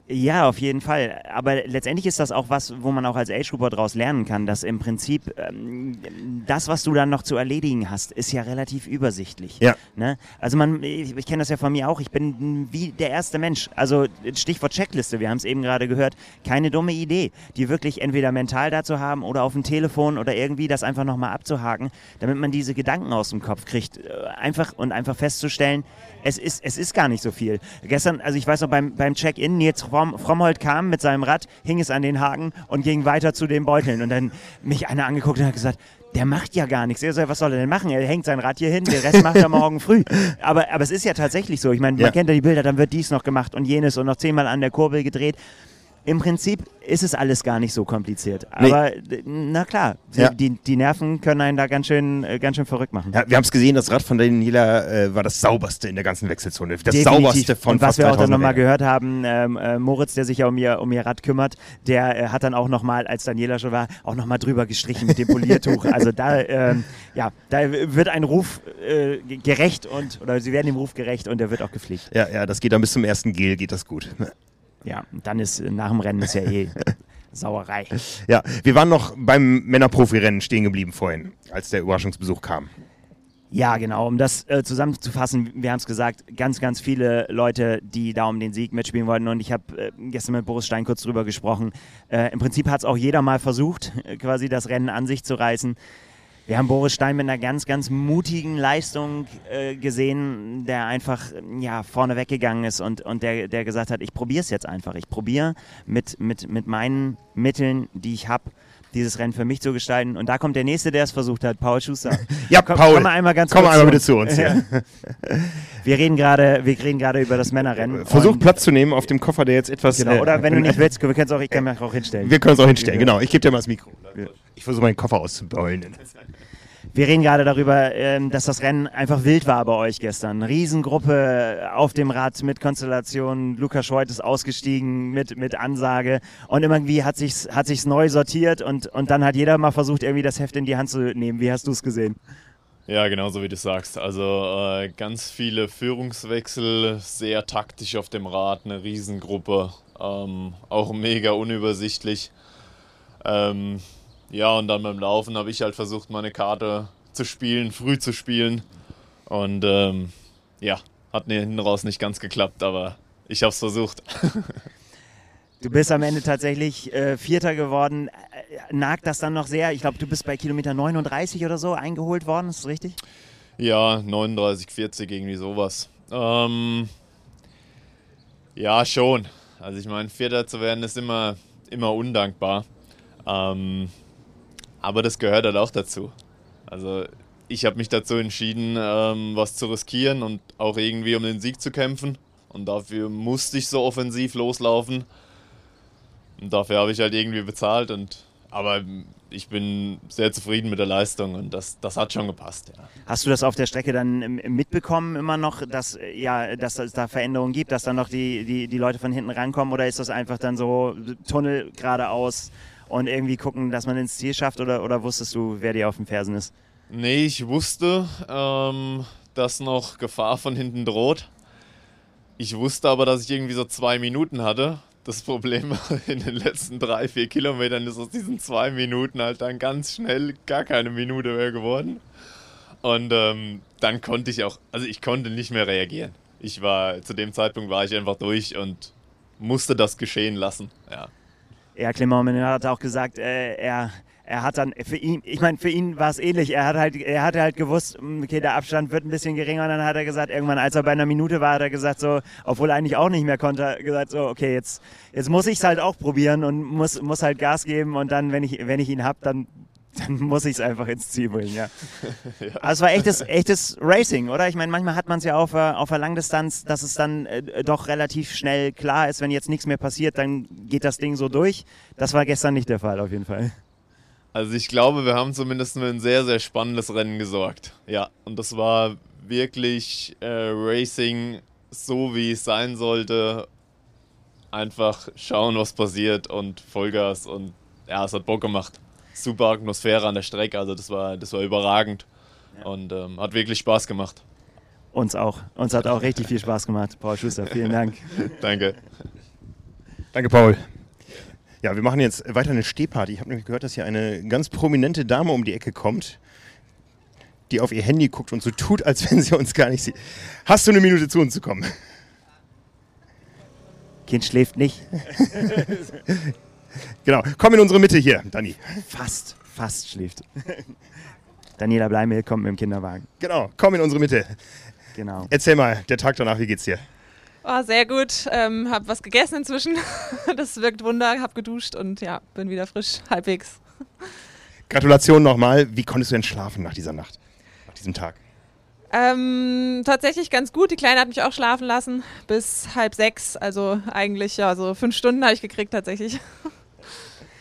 Ja, auf jeden Fall. Aber letztendlich ist das auch was, wo man auch als Age-Grouper daraus lernen kann, dass im Prinzip ähm, das, was du dann noch zu erledigen hast, ist ja relativ übersichtlich. Ja. Ne? Also man, ich, ich kenne das ja von mir auch, ich bin wie der erste Mensch. Also Stichwort Checkliste, wir haben es eben gerade gehört, keine dumme Idee, die wirklich entweder mental dazu haben oder auf dem Telefon oder irgendwie das einfach nochmal abzuhaken, damit man diese Gedanken aus dem Kopf kriegt. Äh, Einfach und einfach festzustellen, es ist, es ist gar nicht so viel. Gestern, also ich weiß noch, beim, beim Check-in, Nils Fromm, Frommholt kam mit seinem Rad, hing es an den Haken und ging weiter zu den Beuteln. Und dann mich einer angeguckt und hat gesagt, der macht ja gar nichts. Er so, was soll er denn machen? Er hängt sein Rad hier hin, den Rest macht er morgen früh. Aber, aber es ist ja tatsächlich so. Ich meine, Ja. man kennt ja die Bilder, dann wird dies noch gemacht und jenes und noch zehnmal an der Kurbel gedreht. Im Prinzip ist es alles gar nicht so kompliziert. Nee. Aber d- na klar, Ja. die, die Nerven können einen da ganz schön, äh, ganz schön verrückt machen. Ja, wir haben es gesehen, das Rad von Daniela äh, war das sauberste in der ganzen Wechselzone. Das Definitiv. sauberste von Und was wir auch dann 3000 nochmal gehört haben, ähm, äh, Moritz, der sich ja um ihr, um ihr Rad kümmert, der äh, hat dann auch nochmal, als Daniela schon war, auch nochmal drüber gestrichen mit dem Poliertuch. also da, ähm, ja, da wird ein Ruf äh, ge- gerecht und, oder sie werden dem Ruf gerecht und der wird auch gepflegt. Ja, ja, das geht dann bis zum ersten Gel, geht das gut. Ja, dann ist äh, nach dem Rennen ist ja eh Sauerei. Ja, wir waren noch beim Männerprofi-Rennen stehen geblieben vorhin, als der Überraschungsbesuch kam. Ja, genau. Um das äh, zusammenzufassen, wir haben es gesagt, ganz, ganz viele Leute, die da um den Sieg mitspielen wollten. Und ich habe äh, gestern mit Boris Stein kurz drüber gesprochen. Äh, Im Prinzip hat es auch jeder mal versucht, äh, quasi das Rennen an sich zu reißen. Wir haben Boris Stein mit einer ganz, ganz mutigen Leistung äh, gesehen, der einfach äh, ja, vorne weggegangen ist und, und der, der gesagt hat, ich probiere es jetzt einfach. Ich probiere mit, mit, mit meinen Mitteln, die ich habe, dieses Rennen für mich zu gestalten. Und da kommt der Nächste, der es versucht hat, Paul Schuster. Ja, Komm, Paul, komm mal einmal ganz komm kurz einmal bitte zu uns. Ja. Wir reden gerade, über das Männerrennen. Versuch Und- Platz zu nehmen auf dem Koffer, der jetzt etwas. Genau, äh, oder wenn du äh, nicht willst, wir können es auch, ich kann mich auch hinstellen. Wir können es auch hinstellen, genau. Ich gebe dir mal das Mikro. Ich versuche meinen Koffer auszubeulen. Wir reden gerade darüber, ähm, dass das Rennen einfach wild war bei euch gestern. Riesengruppe auf dem Rad mit Konstellation. Lukas Scheuth ist ausgestiegen mit, mit Ansage. Und irgendwie hat sich's, hat sich's neu sortiert und, und dann hat jeder mal versucht, irgendwie das Heft in die Hand zu nehmen. Wie hast du es gesehen? Ja, genau so wie du sagst. Also äh, ganz viele Führungswechsel, sehr taktisch auf dem Rad, eine Riesengruppe, ähm, auch mega unübersichtlich. Ähm, ja, und dann beim Laufen habe ich halt versucht, meine Karte zu spielen, früh zu spielen. Und ähm, ja, hat mir hinten raus nicht ganz geklappt, aber ich habe es versucht. Du bist am Ende tatsächlich äh, Vierter geworden. Äh, Nagt das dann noch sehr? Ich glaube, du bist bei Kilometer 39 oder so eingeholt worden, ist das richtig? Ja, 39, 40, irgendwie sowas. Ähm, ja, schon. Also ich meine, Vierter zu werden ist immer, immer undankbar. Ähm, aber das gehört halt auch dazu. Also ich habe mich dazu entschieden, ähm, was zu riskieren und auch irgendwie um den Sieg zu kämpfen. Und dafür musste ich so offensiv loslaufen. Und dafür habe ich halt irgendwie bezahlt. Und, aber ich bin sehr zufrieden mit der Leistung und das, das hat schon gepasst. Ja. Hast du das auf der Strecke dann ähm, mitbekommen immer noch, dass, ja, dass es da Veränderungen gibt, dass dann noch die, die, die Leute von hinten rankommen oder ist das einfach dann so Tunnel geradeaus und irgendwie gucken, dass man ins Ziel schafft oder, oder wusstest du, wer dir auf den Fersen ist? Nee, ich wusste, ähm, dass noch Gefahr von hinten droht. Ich wusste aber, dass ich irgendwie so zwei Minuten hatte. das Problem war, in den letzten drei, vier Kilometern ist aus diesen zwei Minuten halt dann ganz schnell gar keine Minute mehr geworden. Und ähm, dann konnte ich auch, also ich konnte nicht mehr reagieren. Ich war, zu dem Zeitpunkt war ich einfach durch und musste das geschehen lassen. Ja. Ja, Clement hat auch gesagt, äh, er, er hat dann für ihn, ich meine, für ihn war es ähnlich. Er hat halt, er hatte halt gewusst, hm, okay, der Abstand wird ein bisschen geringer. Und dann hat er gesagt, irgendwann, als er bei einer Minute war, hat er gesagt, so, obwohl er eigentlich auch nicht mehr konnte, gesagt, so, okay, jetzt, jetzt muss ich es halt auch probieren und muss, muss halt Gas geben. Und dann, wenn ich, wenn ich ihn hab, dann dann muss ich es einfach ins Ziel bringen, ja. ja. Also es war echtes, echtes Racing, oder? Ich meine, manchmal hat man es ja auf, auf der Langdistanz, dass es dann äh, doch relativ schnell klar ist, wenn jetzt nichts mehr passiert, dann geht das Ding so durch. Das war gestern nicht der Fall, auf jeden Fall. Also ich glaube, wir haben zumindest für ein sehr, sehr spannendes Rennen gesorgt. Ja, und das war wirklich äh, Racing so, wie es sein sollte. Einfach schauen, was passiert und Vollgas und ja, es hat Bock gemacht super Atmosphäre an der Strecke. Also das war, das war überragend ja. und ähm, hat wirklich Spaß gemacht. Uns auch. Uns hat auch richtig viel Spaß gemacht. Paul Schuster, vielen Dank. Danke. Danke, Paul. Ja, wir machen jetzt weiter eine Stehparty. Ich habe nämlich gehört, dass hier eine ganz prominente Dame um die Ecke kommt, die auf ihr Handy guckt und so tut, als wenn sie uns gar nicht sieht. Hast du eine Minute zu uns zu kommen? Kind schläft nicht. Genau, komm in unsere Mitte hier, Dani. Fast, fast schläft. Daniela Bleimel kommt mit dem Kinderwagen. Genau, komm in unsere Mitte. Genau. Erzähl mal, der Tag danach, wie geht's dir? Oh, sehr gut. Ähm, hab was gegessen inzwischen. Das wirkt Wunder. Hab geduscht und ja, bin wieder frisch, halbwegs. Gratulation nochmal. Wie konntest du denn schlafen nach dieser Nacht, nach diesem Tag? Ähm, tatsächlich ganz gut. Die Kleine hat mich auch schlafen lassen bis halb sechs. Also eigentlich ja, so fünf Stunden habe ich gekriegt tatsächlich.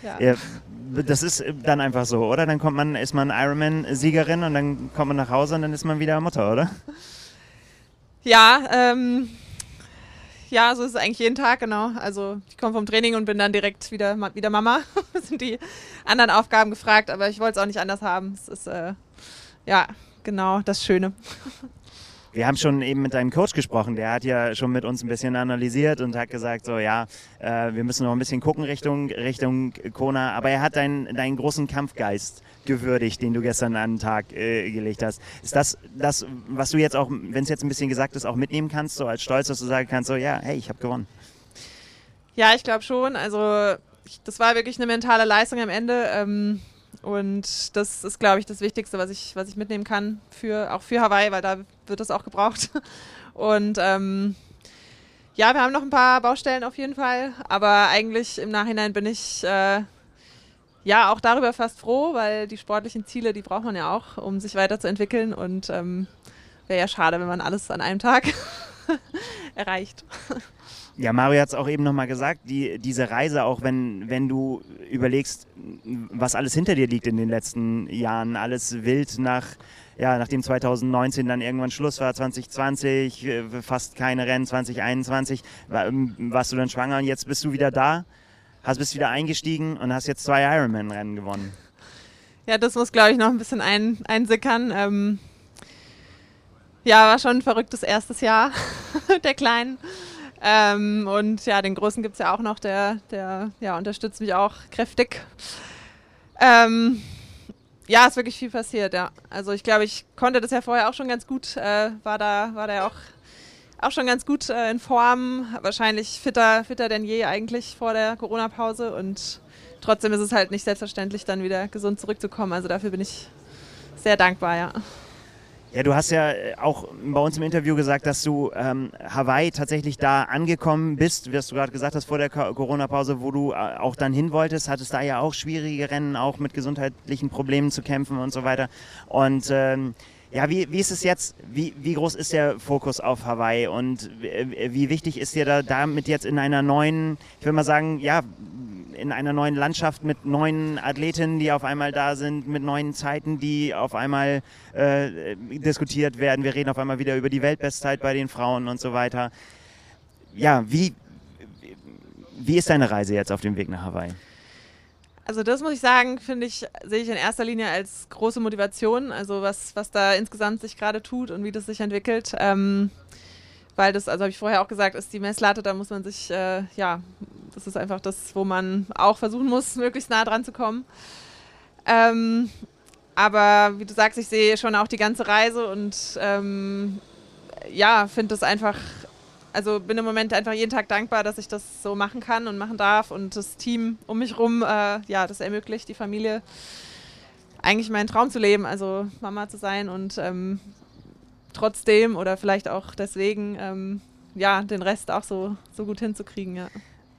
Ja. das ist dann einfach so, oder? Dann kommt man, ist man Ironman-Siegerin und dann kommt man nach Hause und dann ist man wieder Mutter, oder? Ja, ähm, ja, so ist es eigentlich jeden Tag, genau. Also ich komme vom Training und bin dann direkt wieder, wieder Mama. sind die anderen Aufgaben gefragt, aber ich wollte es auch nicht anders haben. Es ist, äh, ja, genau das Schöne. Wir haben schon eben mit deinem Coach gesprochen, der hat ja schon mit uns ein bisschen analysiert und hat gesagt, so ja, äh, wir müssen noch ein bisschen gucken Richtung, Richtung Kona, aber er hat deinen, deinen großen Kampfgeist gewürdigt, den du gestern an den Tag äh, gelegt hast. Ist das das, was du jetzt auch, wenn es jetzt ein bisschen gesagt ist, auch mitnehmen kannst, so als Stolz, dass du sagen kannst, so ja, hey, ich habe gewonnen? Ja, ich glaube schon. Also das war wirklich eine mentale Leistung am Ende. Ähm, und das ist, glaube ich, das Wichtigste, was ich, was ich mitnehmen kann, für, auch für Hawaii, weil da wird das auch gebraucht. Und ähm, ja, wir haben noch ein paar Baustellen auf jeden Fall, aber eigentlich im Nachhinein bin ich äh, ja auch darüber fast froh, weil die sportlichen Ziele, die braucht man ja auch, um sich weiterzuentwickeln. Und ähm, wäre ja schade, wenn man alles an einem Tag erreicht. Ja, Mario hat es auch eben nochmal gesagt, die, diese Reise, auch wenn, wenn du überlegst, was alles hinter dir liegt in den letzten Jahren, alles wild nach, ja, nachdem 2019 dann irgendwann Schluss war, 2020, äh, fast keine Rennen, 2021, war, ähm, warst du dann schwanger und jetzt bist du wieder da, hast bist wieder eingestiegen und hast jetzt zwei Ironman-Rennen gewonnen. Ja, das muss, glaube ich, noch ein bisschen ein, einsickern. Ähm, ja, war schon ein verrücktes erstes Jahr der Kleinen. Ähm, und ja, den Großen gibt es ja auch noch, der, der ja, unterstützt mich auch kräftig. Ähm, ja, ist wirklich viel passiert, ja. Also ich glaube, ich konnte das ja vorher auch schon ganz gut, äh, war da, war da auch, auch schon ganz gut äh, in Form, wahrscheinlich fitter, fitter denn je eigentlich vor der Corona-Pause und trotzdem ist es halt nicht selbstverständlich, dann wieder gesund zurückzukommen. Also dafür bin ich sehr dankbar, ja. Ja, du hast ja äh, auch bei uns im Interview gesagt, dass du ähm, Hawaii tatsächlich da angekommen bist, wie du gerade gesagt hast vor der Corona-Pause, wo du äh, auch dann hin wolltest, hattest da ja auch schwierige Rennen, auch mit gesundheitlichen Problemen zu kämpfen und so weiter. Und ähm, ja, wie, wie ist es jetzt? Wie, wie groß ist der Fokus auf Hawaii und wie, wie wichtig ist dir da damit jetzt in einer neuen, ich will mal sagen, ja, in einer neuen Landschaft mit neuen Athletinnen, die auf einmal da sind, mit neuen Zeiten, die auf einmal äh, diskutiert werden. Wir reden auf einmal wieder über die Weltbestzeit bei den Frauen und so weiter. Ja, wie, wie ist deine Reise jetzt auf dem Weg nach Hawaii? Also das muss ich sagen, finde ich, sehe ich in erster Linie als große Motivation, also was, was da insgesamt sich gerade tut und wie das sich entwickelt. Ähm, weil das, also habe ich vorher auch gesagt, ist die Messlatte, da muss man sich, äh, ja, das ist einfach das, wo man auch versuchen muss, möglichst nah dran zu kommen. Ähm, aber wie du sagst, ich sehe schon auch die ganze Reise und ähm, ja, finde das einfach, also bin im Moment einfach jeden Tag dankbar, dass ich das so machen kann und machen darf und das Team um mich rum, äh, ja, das ermöglicht, die Familie eigentlich meinen Traum zu leben, also Mama zu sein und ähm, trotzdem oder vielleicht auch deswegen, ähm, ja, den Rest auch so, so gut hinzukriegen, ja.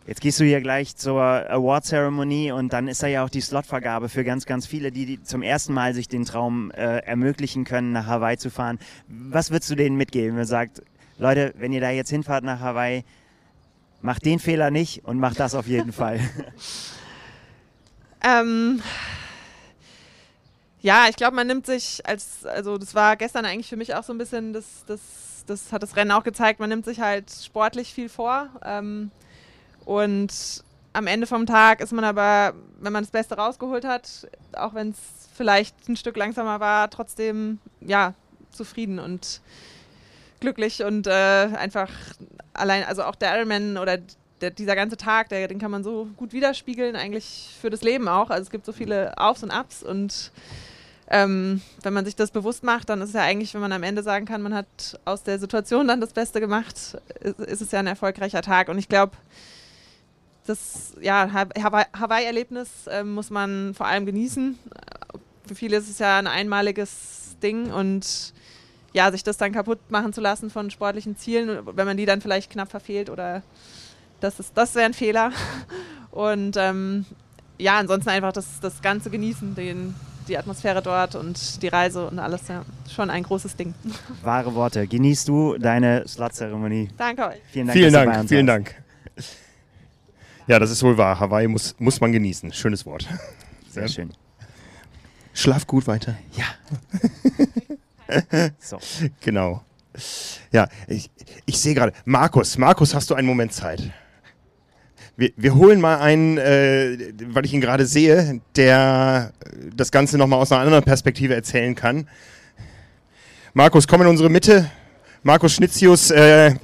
Jetzt gehst du hier gleich zur Award-Zeremonie und dann ist da ja auch die Slotvergabe für ganz, ganz viele, die, die zum ersten Mal sich den Traum äh, ermöglichen können, nach Hawaii zu fahren. Was würdest du denen mitgeben? Er sagt, Leute, wenn ihr da jetzt hinfahrt nach Hawaii, macht den Fehler nicht und macht das auf jeden Fall. ähm, ja, ich glaube, man nimmt sich als, also das war gestern eigentlich für mich auch so ein bisschen, das, das, das hat das Rennen auch gezeigt, man nimmt sich halt sportlich viel vor. Ähm, und am Ende vom Tag ist man aber, wenn man das Beste rausgeholt hat, auch wenn es vielleicht ein Stück langsamer war, trotzdem ja zufrieden und glücklich und äh, einfach allein, also auch der Ironman oder der, dieser ganze Tag, der, den kann man so gut widerspiegeln, eigentlich für das Leben auch. Also es gibt so viele Aufs und Ups und ähm, wenn man sich das bewusst macht, dann ist es ja eigentlich, wenn man am Ende sagen kann, man hat aus der Situation dann das Beste gemacht, ist, ist es ja ein erfolgreicher Tag. Und ich glaube, das ja, Hawaii-Erlebnis äh, muss man vor allem genießen. Für viele ist es ja ein einmaliges Ding und ja, sich das dann kaputt machen zu lassen von sportlichen Zielen, wenn man die dann vielleicht knapp verfehlt oder das ist, das wäre ein Fehler. Und ähm, ja, ansonsten einfach das, das Ganze genießen, den, die Atmosphäre dort und die Reise und alles, ja. Schon ein großes Ding. Wahre Worte. Genießt du deine Slot-Zeremonie. Danke euch. Vielen Dank. Vielen Dank. Vielen Dank. Ja, das ist wohl wahr. Hawaii muss, muss man genießen. Schönes Wort. Sehr ja. schön. Schlaf gut weiter. Ja. so. Genau. Ja, ich, ich sehe gerade. Markus, Markus, hast du einen Moment Zeit? Wir, wir holen mal einen, äh, weil ich ihn gerade sehe, der das Ganze nochmal aus einer anderen Perspektive erzählen kann. Markus, komm in unsere Mitte. Markus Schnitzius, äh,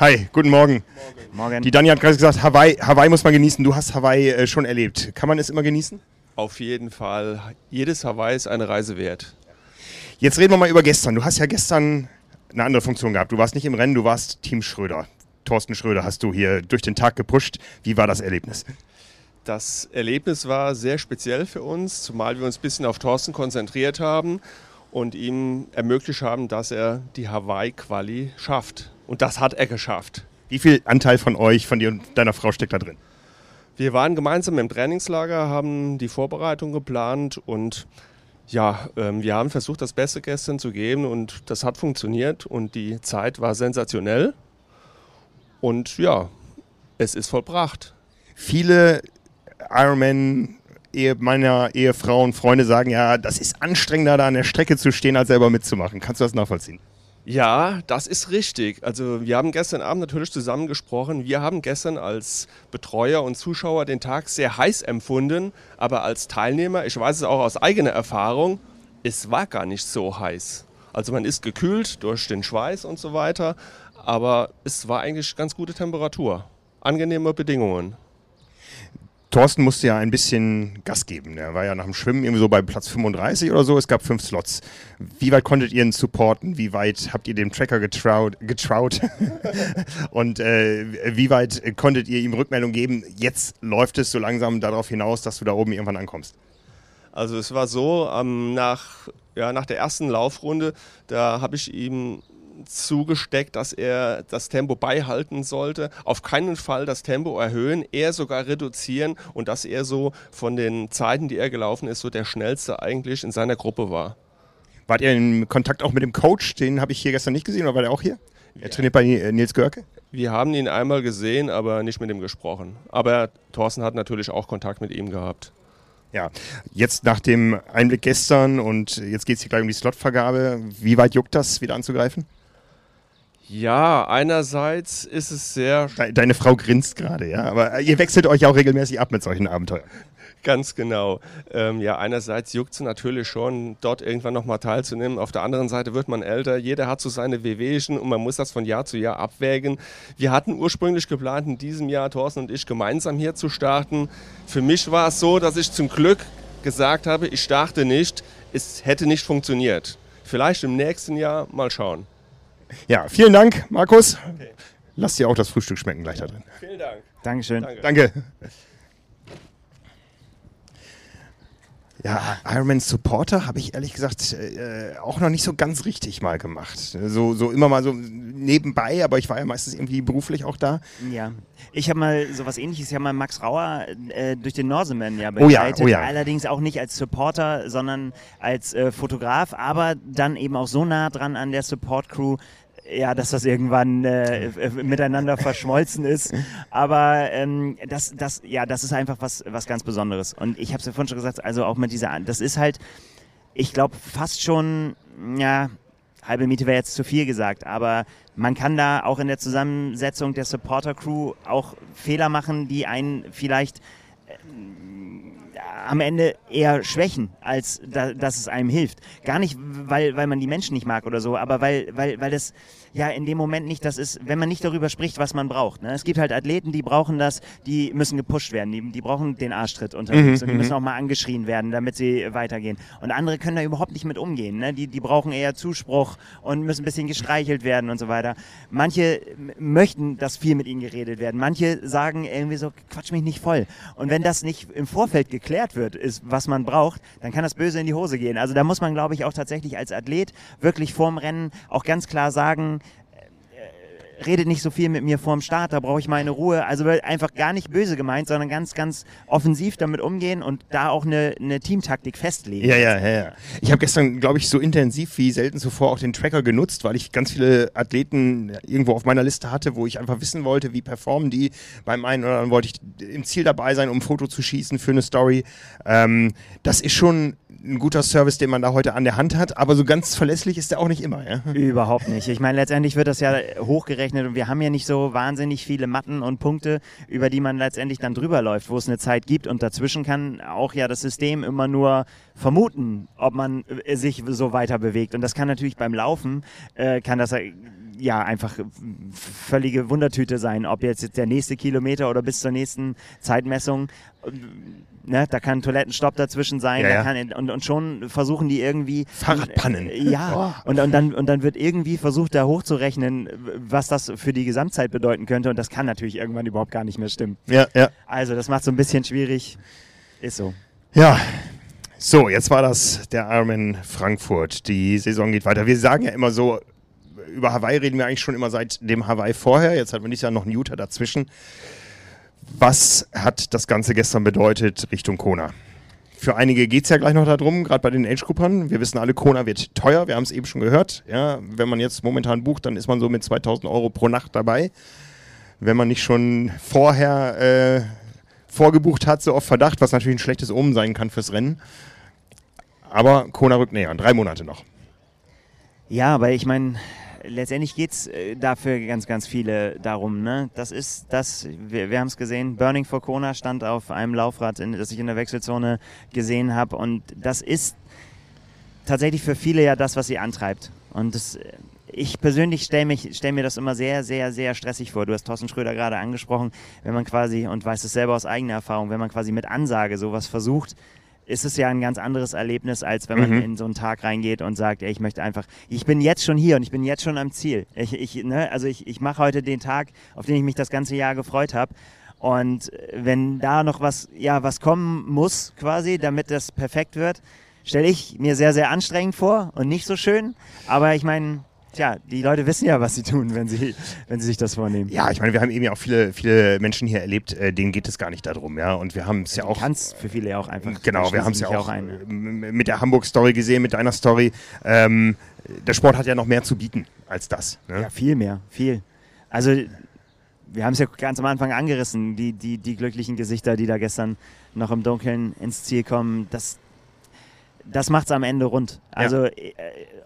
hi, guten Morgen. Morgen. Die Dani hat gerade gesagt, Hawaii, Hawaii muss man genießen. Du hast Hawaii äh, schon erlebt. Kann man es immer genießen? Auf jeden Fall. Jedes Hawaii ist eine Reise wert. Jetzt reden wir mal über gestern. Du hast ja gestern eine andere Funktion gehabt. Du warst nicht im Rennen, du warst Team Schröder. Thorsten Schröder hast du hier durch den Tag gepusht. Wie war das Erlebnis? Das Erlebnis war sehr speziell für uns, zumal wir uns ein bisschen auf Thorsten konzentriert haben und ihm ermöglicht haben, dass er die Hawaii-Quali schafft. Und das hat er geschafft. Wie viel Anteil von euch, von dir und deiner Frau steckt da drin? Wir waren gemeinsam im Trainingslager, haben die Vorbereitung geplant und ja, ähm, wir haben versucht, das Beste gestern zu geben und das hat funktioniert und die Zeit war sensationell. Und ja, es ist vollbracht. Viele Ironman Ehe, meiner Ehefrauen, Freunde sagen ja, das ist anstrengender, da an der Strecke zu stehen, als selber mitzumachen. Kannst du das nachvollziehen? Ja, das ist richtig. Also wir haben gestern Abend natürlich zusammen gesprochen. Wir haben gestern als Betreuer und Zuschauer den Tag sehr heiß empfunden, aber als Teilnehmer, ich weiß es auch aus eigener Erfahrung, es war gar nicht so heiß. Also man ist gekühlt durch den Schweiß und so weiter, aber es war eigentlich ganz gute Temperatur, angenehme Bedingungen. Thorsten musste ja ein bisschen Gas geben. Er war ja nach dem Schwimmen irgendwie so bei Platz 35 oder so. Es gab fünf Slots. Wie weit konntet ihr ihn supporten? Wie weit habt ihr dem Tracker getraut? getraut? Und äh, wie weit konntet ihr ihm Rückmeldung geben? Jetzt läuft es so langsam darauf hinaus, dass du da oben irgendwann ankommst. Also es war so, ähm, nach, ja, nach der ersten Laufrunde, da habe ich ihm zugesteckt, dass er das Tempo beibehalten sollte. Auf keinen Fall das Tempo erhöhen, eher sogar reduzieren und dass er so von den Zeiten, die er gelaufen ist, so der schnellste eigentlich in seiner Gruppe war. Wart ihr in Kontakt auch mit dem Coach? Den habe ich hier gestern nicht gesehen, oder war der auch hier? Er trainiert bei Nils Görke? Wir haben ihn einmal gesehen, aber nicht mit ihm gesprochen. Aber Thorsten hat natürlich auch Kontakt mit ihm gehabt. Ja, jetzt nach dem Einblick gestern und jetzt geht es hier gleich um die Slotvergabe. Wie weit juckt das, wieder anzugreifen? Ja, einerseits ist es sehr. De deine Frau grinst gerade, ja. Aber ihr wechselt euch auch regelmäßig ab mit solchen Abenteuern. Ganz genau. Ähm, ja, einerseits juckt es natürlich schon, dort irgendwann nochmal teilzunehmen. Auf der anderen Seite wird man älter. Jeder hat so seine Wehwehchen und man muss das von Jahr zu Jahr abwägen. Wir hatten ursprünglich geplant, in diesem Jahr, Thorsten und ich, gemeinsam hier zu starten. Für mich war es so, dass ich zum Glück gesagt habe, ich starte nicht. Es hätte nicht funktioniert. Vielleicht im nächsten Jahr mal schauen. Ja, vielen Dank, Markus. Okay. Lass dir auch das Frühstück schmecken gleich da drin. Vielen Dank. Dankeschön. Danke. Danke. Ja, Ironman Supporter habe ich ehrlich gesagt äh, auch noch nicht so ganz richtig mal gemacht. So, so immer mal so nebenbei, aber ich war ja meistens irgendwie beruflich auch da. Ja, ich habe mal sowas ähnliches, ich habe mal Max Rauer äh, durch den Norseman ja begleitet. Oh ja, oh ja. Allerdings auch nicht als Supporter, sondern als äh, Fotograf, aber dann eben auch so nah dran an der Support-Crew, ja, dass das irgendwann äh, miteinander verschmolzen ist. Aber ähm, das, das, ja, das ist einfach was, was ganz Besonderes. Und ich habe es ja vorhin schon gesagt, also auch mit dieser, das ist halt, ich glaube, fast schon, ja, halbe Miete wäre jetzt zu viel gesagt, aber man kann da auch in der Zusammensetzung der Supporter-Crew auch Fehler machen, die einen vielleicht am Ende eher schwächen, als da, dass es einem hilft. Gar nicht, weil, weil man die Menschen nicht mag oder so, aber weil, weil, weil das ja in dem Moment nicht das ist, wenn man nicht darüber spricht, was man braucht. Ne? Es gibt halt Athleten, die brauchen das, die müssen gepusht werden, die, die brauchen den Arschtritt unterwegs Mhm, und die mhm. müssen auch mal angeschrien werden, damit sie weitergehen. Und andere können da überhaupt nicht mit umgehen. Ne? Die, die brauchen eher Zuspruch und müssen ein bisschen gestreichelt werden und so weiter. Manche möchten, dass viel mit ihnen geredet werden. Manche sagen irgendwie so, quatsch mich nicht voll. Und wenn das nicht im Vorfeld geklärt wird, ist, was man braucht, dann kann das böse in die Hose gehen. Also da muss man, glaube ich, auch tatsächlich als Athlet wirklich vorm Rennen auch ganz klar sagen, redet nicht so viel mit mir vorm Start, da brauche ich meine Ruhe. Also einfach gar nicht böse gemeint, sondern ganz, ganz offensiv damit umgehen und da auch eine, eine Teamtaktik festlegen. Ja, ja, ja, ja. Ich habe gestern, glaube ich, so intensiv wie selten zuvor auch den Tracker genutzt, weil ich ganz viele Athleten irgendwo auf meiner Liste hatte, wo ich einfach wissen wollte, wie performen die. Beim einen oder anderen wollte ich im Ziel dabei sein, um ein Foto zu schießen für eine Story. Ähm, das ist schon ein guter Service, den man da heute an der Hand hat, aber so ganz verlässlich ist der auch nicht immer. Ja? Überhaupt nicht. Ich meine, letztendlich wird das ja hochgerechnet und wir haben ja nicht so wahnsinnig viele Matten und Punkte, über die man letztendlich dann drüber läuft, wo es eine Zeit gibt und dazwischen kann auch ja das System immer nur vermuten, ob man äh, sich so weiter bewegt. Und das kann natürlich beim Laufen, äh, kann das äh, ja einfach völlige Wundertüte sein, ob jetzt der nächste Kilometer oder bis zur nächsten Zeitmessung. Ne, da kann ein Toilettenstopp dazwischen sein, Ja, ja. kann, und, und schon versuchen die irgendwie Fahrradpannen. Äh, Ja, und, und, dann, und dann wird irgendwie versucht, da hochzurechnen, was das für die Gesamtzeit bedeuten könnte. Und das kann natürlich irgendwann überhaupt gar nicht mehr stimmen. Ja, ja. Also, das macht so ein bisschen schwierig. Ist so. Ja. So, jetzt war das der Ironman Frankfurt. Die Saison geht weiter. Wir sagen ja immer so, über Hawaii reden wir eigentlich schon immer seit dem Hawaii vorher. Jetzt hat man dieses Jahr noch einen Utah dazwischen. Was hat das Ganze gestern bedeutet Richtung Kona? Für einige geht es ja gleich noch darum, gerade bei den Age-Gruppern. Wir wissen alle, Kona wird teuer, wir haben es eben schon gehört. Ja, wenn man jetzt momentan bucht, dann ist man so mit 2000 Euro pro Nacht dabei. Wenn man nicht schon vorher äh, vorgebucht hat, so auf Verdacht, was natürlich ein schlechtes Omen sein kann fürs Rennen. Aber Kona rückt näher, drei Monate noch. Ja, aber ich meine, letztendlich geht es äh, dafür ganz, ganz viele darum. Ne? Das ist das, wir, wir haben es gesehen, Burning for Kona stand auf einem Laufrad, in, das ich in der Wechselzone gesehen habe. Und das ist tatsächlich für viele ja das, was sie antreibt. Und das, äh, ich persönlich stelle stell mir das immer sehr, sehr, sehr stressig vor. Du hast Thorsten Schröder gerade angesprochen, wenn man quasi, und weiß es selber aus eigener Erfahrung, wenn man quasi mit Ansage sowas versucht, ist es ja ein ganz anderes Erlebnis, als wenn man Mhm. in so einen Tag reingeht und sagt, ey, ich möchte einfach, ich bin jetzt schon hier und ich bin jetzt schon am Ziel. Ich, ich, ne, also ich, ich mache heute den Tag, auf den ich mich das ganze Jahr gefreut habe. Und wenn da noch was, ja, was kommen muss, quasi, damit das perfekt wird, stelle ich mir sehr, sehr anstrengend vor und nicht so schön. Aber ich meine, tja, die Leute wissen ja, was sie tun, wenn sie, wenn sie sich das vornehmen. Ja, ich meine, wir haben eben ja auch viele, viele Menschen hier erlebt, äh, denen geht es gar nicht darum, ja. Und wir haben es ja auch. Kann es für viele ja auch einfach. Genau, wir haben es ja auch, ein. äh, mit der Hamburg-Story gesehen, mit deiner Story. Ähm, der Sport hat ja noch mehr zu bieten als das. Ne? Ja, viel mehr, viel. Also, wir haben es ja ganz am Anfang angerissen, die, die, die glücklichen Gesichter, die da gestern noch im Dunkeln ins Ziel kommen. Das, das macht es am Ende rund. Also, äh,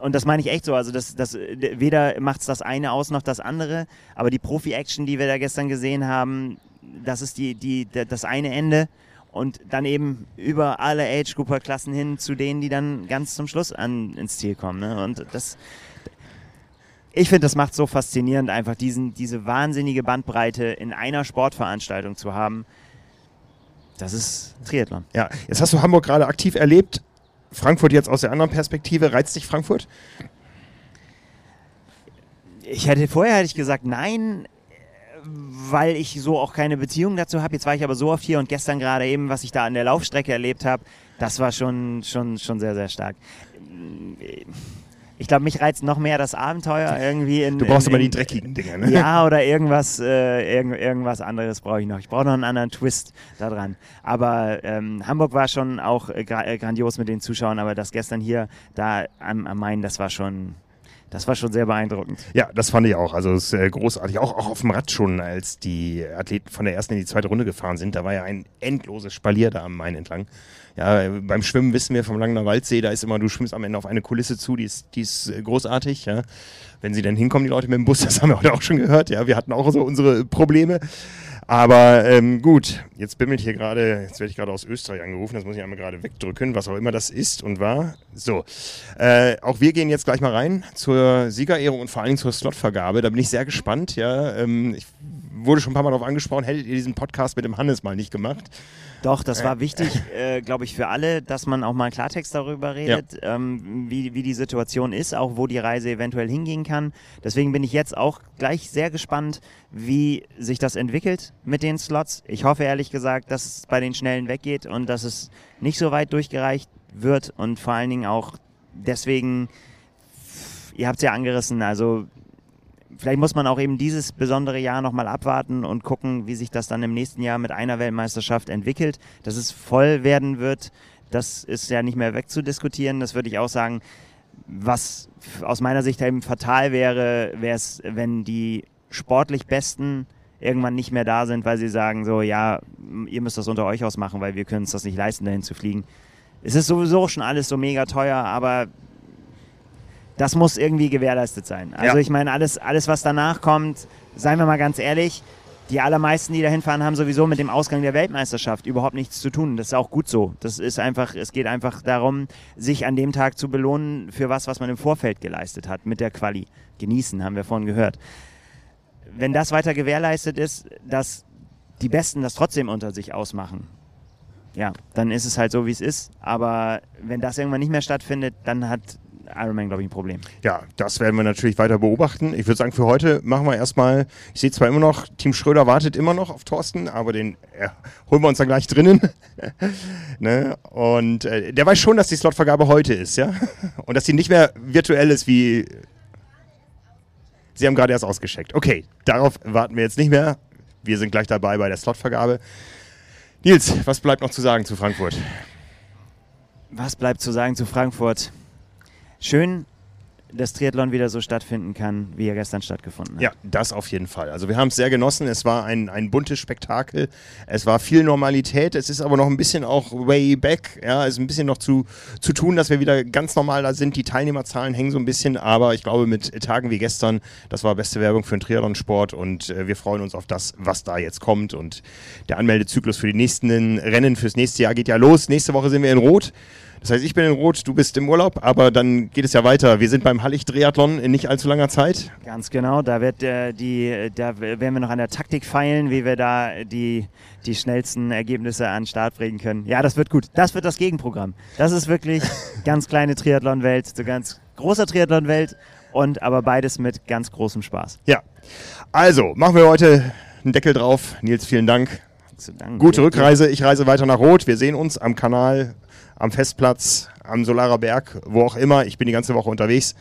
und das meine ich echt so. Also, das, das, weder macht es das eine aus noch das andere, aber die Profi-Action, die wir da gestern gesehen haben, das ist die, die, das eine Ende. Und dann eben über alle Age-Grouper-Klassen hin zu denen, die dann ganz zum Schluss an, ins Ziel kommen. Ne? Und das, ich finde, das macht so faszinierend, einfach diesen, diese wahnsinnige Bandbreite in einer Sportveranstaltung zu haben. Das ist Triathlon. Ja, jetzt hast du Hamburg gerade aktiv erlebt. Frankfurt jetzt aus der anderen Perspektive. Reizt dich Frankfurt? Ich hätte vorher hätte ich gesagt nein, weil ich so auch keine Beziehung dazu habe. Jetzt war ich aber so oft hier und gestern gerade eben, was ich da an der Laufstrecke erlebt habe, das war schon, schon, schon sehr, sehr stark. Ich glaube, mich reizt noch mehr das Abenteuer irgendwie. In, Du brauchst in, immer die in- dreckigen Dinger, ne? Ja, oder irgendwas, äh, irgend, irgendwas anderes brauche ich noch. Ich brauche noch einen anderen Twist da dran. Aber ähm, Hamburg war schon auch äh, äh, grandios mit den Zuschauern, aber das gestern hier da am, am Main, das war schon, das war schon sehr beeindruckend. Ja, das fand ich auch. Also es ist äh, großartig. Auch, auch auf dem Rad schon, als die Athleten von der ersten in die zweite Runde gefahren sind. Da war ja ein endloses Spalier da am Main entlang. Ja, beim Schwimmen wissen wir vom Langener Waldsee, da ist immer, du schwimmst am Ende auf eine Kulisse zu, die ist, die ist äh, großartig. Ja. Wenn sie dann hinkommen, die Leute mit dem Bus, das haben wir heute auch schon gehört. Ja, wir hatten auch so unsere Probleme. Aber ähm, gut, jetzt bimmelt hier gerade, jetzt werde ich gerade aus Österreich angerufen, das muss ich einmal gerade wegdrücken, was auch immer das ist und war. So, äh, auch wir gehen jetzt gleich mal rein zur Siegerehrung und vor allen Dingen zur Slotvergabe. Da bin ich sehr gespannt. Ja, ähm, ich wurde schon ein paar Mal darauf angesprochen, hättet ihr diesen Podcast mit dem Hannes mal nicht gemacht? Doch, das war wichtig, äh, glaube ich, für alle, dass man auch mal Klartext darüber redet, ähm, wie, wie die Situation ist, auch wo die Reise eventuell hingehen kann. Deswegen bin ich jetzt auch gleich sehr gespannt, wie sich das entwickelt mit den Slots. Ich hoffe ehrlich gesagt, dass es bei den Schnellen weggeht und dass es nicht so weit durchgereicht wird und vor allen Dingen auch deswegen, ihr habt es ja angerissen, also vielleicht muss man auch eben dieses besondere Jahr nochmal abwarten und gucken, wie sich das dann im nächsten Jahr mit einer Weltmeisterschaft entwickelt. Dass es voll werden wird, das ist ja nicht mehr wegzudiskutieren. Das würde ich auch sagen. Was aus meiner Sicht eben fatal wäre, wäre es, wenn die sportlich Besten irgendwann nicht mehr da sind, weil sie sagen so, ja, ihr müsst das unter euch ausmachen, weil wir können uns das nicht leisten, dahin zu fliegen. Es ist sowieso schon alles so mega teuer, aber das muss irgendwie gewährleistet sein. Also Ja. ich meine, alles, alles, was danach kommt, seien wir mal ganz ehrlich, die allermeisten, die da hinfahren, haben sowieso mit dem Ausgang der Weltmeisterschaft überhaupt nichts zu tun. Das ist auch gut so. Das ist einfach, es geht einfach darum, sich an dem Tag zu belohnen für was, was man im Vorfeld geleistet hat, mit der Quali. Genießen, haben wir vorhin gehört. Wenn das weiter gewährleistet ist, dass die Besten das trotzdem unter sich ausmachen, ja, dann ist es halt so, wie es ist. Aber wenn das irgendwann nicht mehr stattfindet, dann hat Ironman, glaube ich, ein Problem. Ja, das werden wir natürlich weiter beobachten. Ich würde sagen, für heute machen wir erstmal, ich sehe zwar immer noch, Team Schröder wartet immer noch auf Thorsten, aber den äh, holen wir uns dann gleich drinnen. ne? Und äh, der weiß schon, dass die Slotvergabe heute ist, ja? Und dass sie nicht mehr virtuell ist wie. Sie haben gerade erst ausgeschickt. Okay, darauf warten wir jetzt nicht mehr. Wir sind gleich dabei bei der Slotvergabe. Nils, was bleibt noch zu sagen zu Frankfurt? Was bleibt zu sagen zu Frankfurt? Schön, dass Triathlon wieder so stattfinden kann, wie er gestern stattgefunden hat. Ja, das auf jeden Fall. Also wir haben es sehr genossen. Es war ein, ein buntes Spektakel. Es war viel Normalität. Es ist aber noch ein bisschen auch way back. Ja, es ist ein bisschen noch zu, zu tun, dass wir wieder ganz normal da sind. Die Teilnehmerzahlen hängen so ein bisschen, aber ich glaube mit Tagen wie gestern, das war beste Werbung für den Triathlon-Sport und äh, wir freuen uns auf das, was da jetzt kommt. Und der Anmeldezyklus für die nächsten Rennen fürs nächste Jahr geht ja los. Nächste Woche sind wir in Rot. Das heißt, ich bin in Rot, du bist im Urlaub, aber dann geht es ja weiter. Wir sind beim Hallig-Triathlon in nicht allzu langer Zeit. Ganz genau, da wird äh, die, da werden wir noch an der Taktik feilen, wie wir da die, die schnellsten Ergebnisse an den Start bringen können. Ja, das wird gut. Das wird das Gegenprogramm. Das ist wirklich ganz kleine Triathlon-Welt, so ganz großer Triathlon-Welt und aber beides mit ganz großem Spaß. Ja. Also, machen wir heute einen Deckel drauf. Nils, vielen Dank. Zu. Gute Rückreise. Ich reise weiter nach Rot. Wir sehen uns am Kanal, am Festplatz, am Solarer Berg, wo auch immer. Ich bin die ganze Woche unterwegs.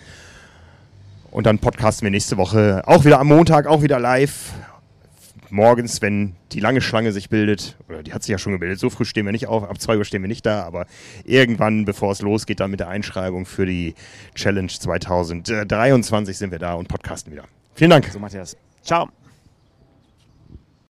Und dann podcasten wir nächste Woche auch wieder am Montag, auch wieder live. Morgens, wenn die lange Schlange sich bildet, oder die hat sich ja schon gebildet, so früh stehen wir nicht auf, ab 2 Uhr stehen wir nicht da, aber irgendwann, bevor es losgeht, dann mit der Einschreibung für die Challenge 2023 sind wir da und podcasten wieder. Vielen Dank. So, Matthias. Ciao.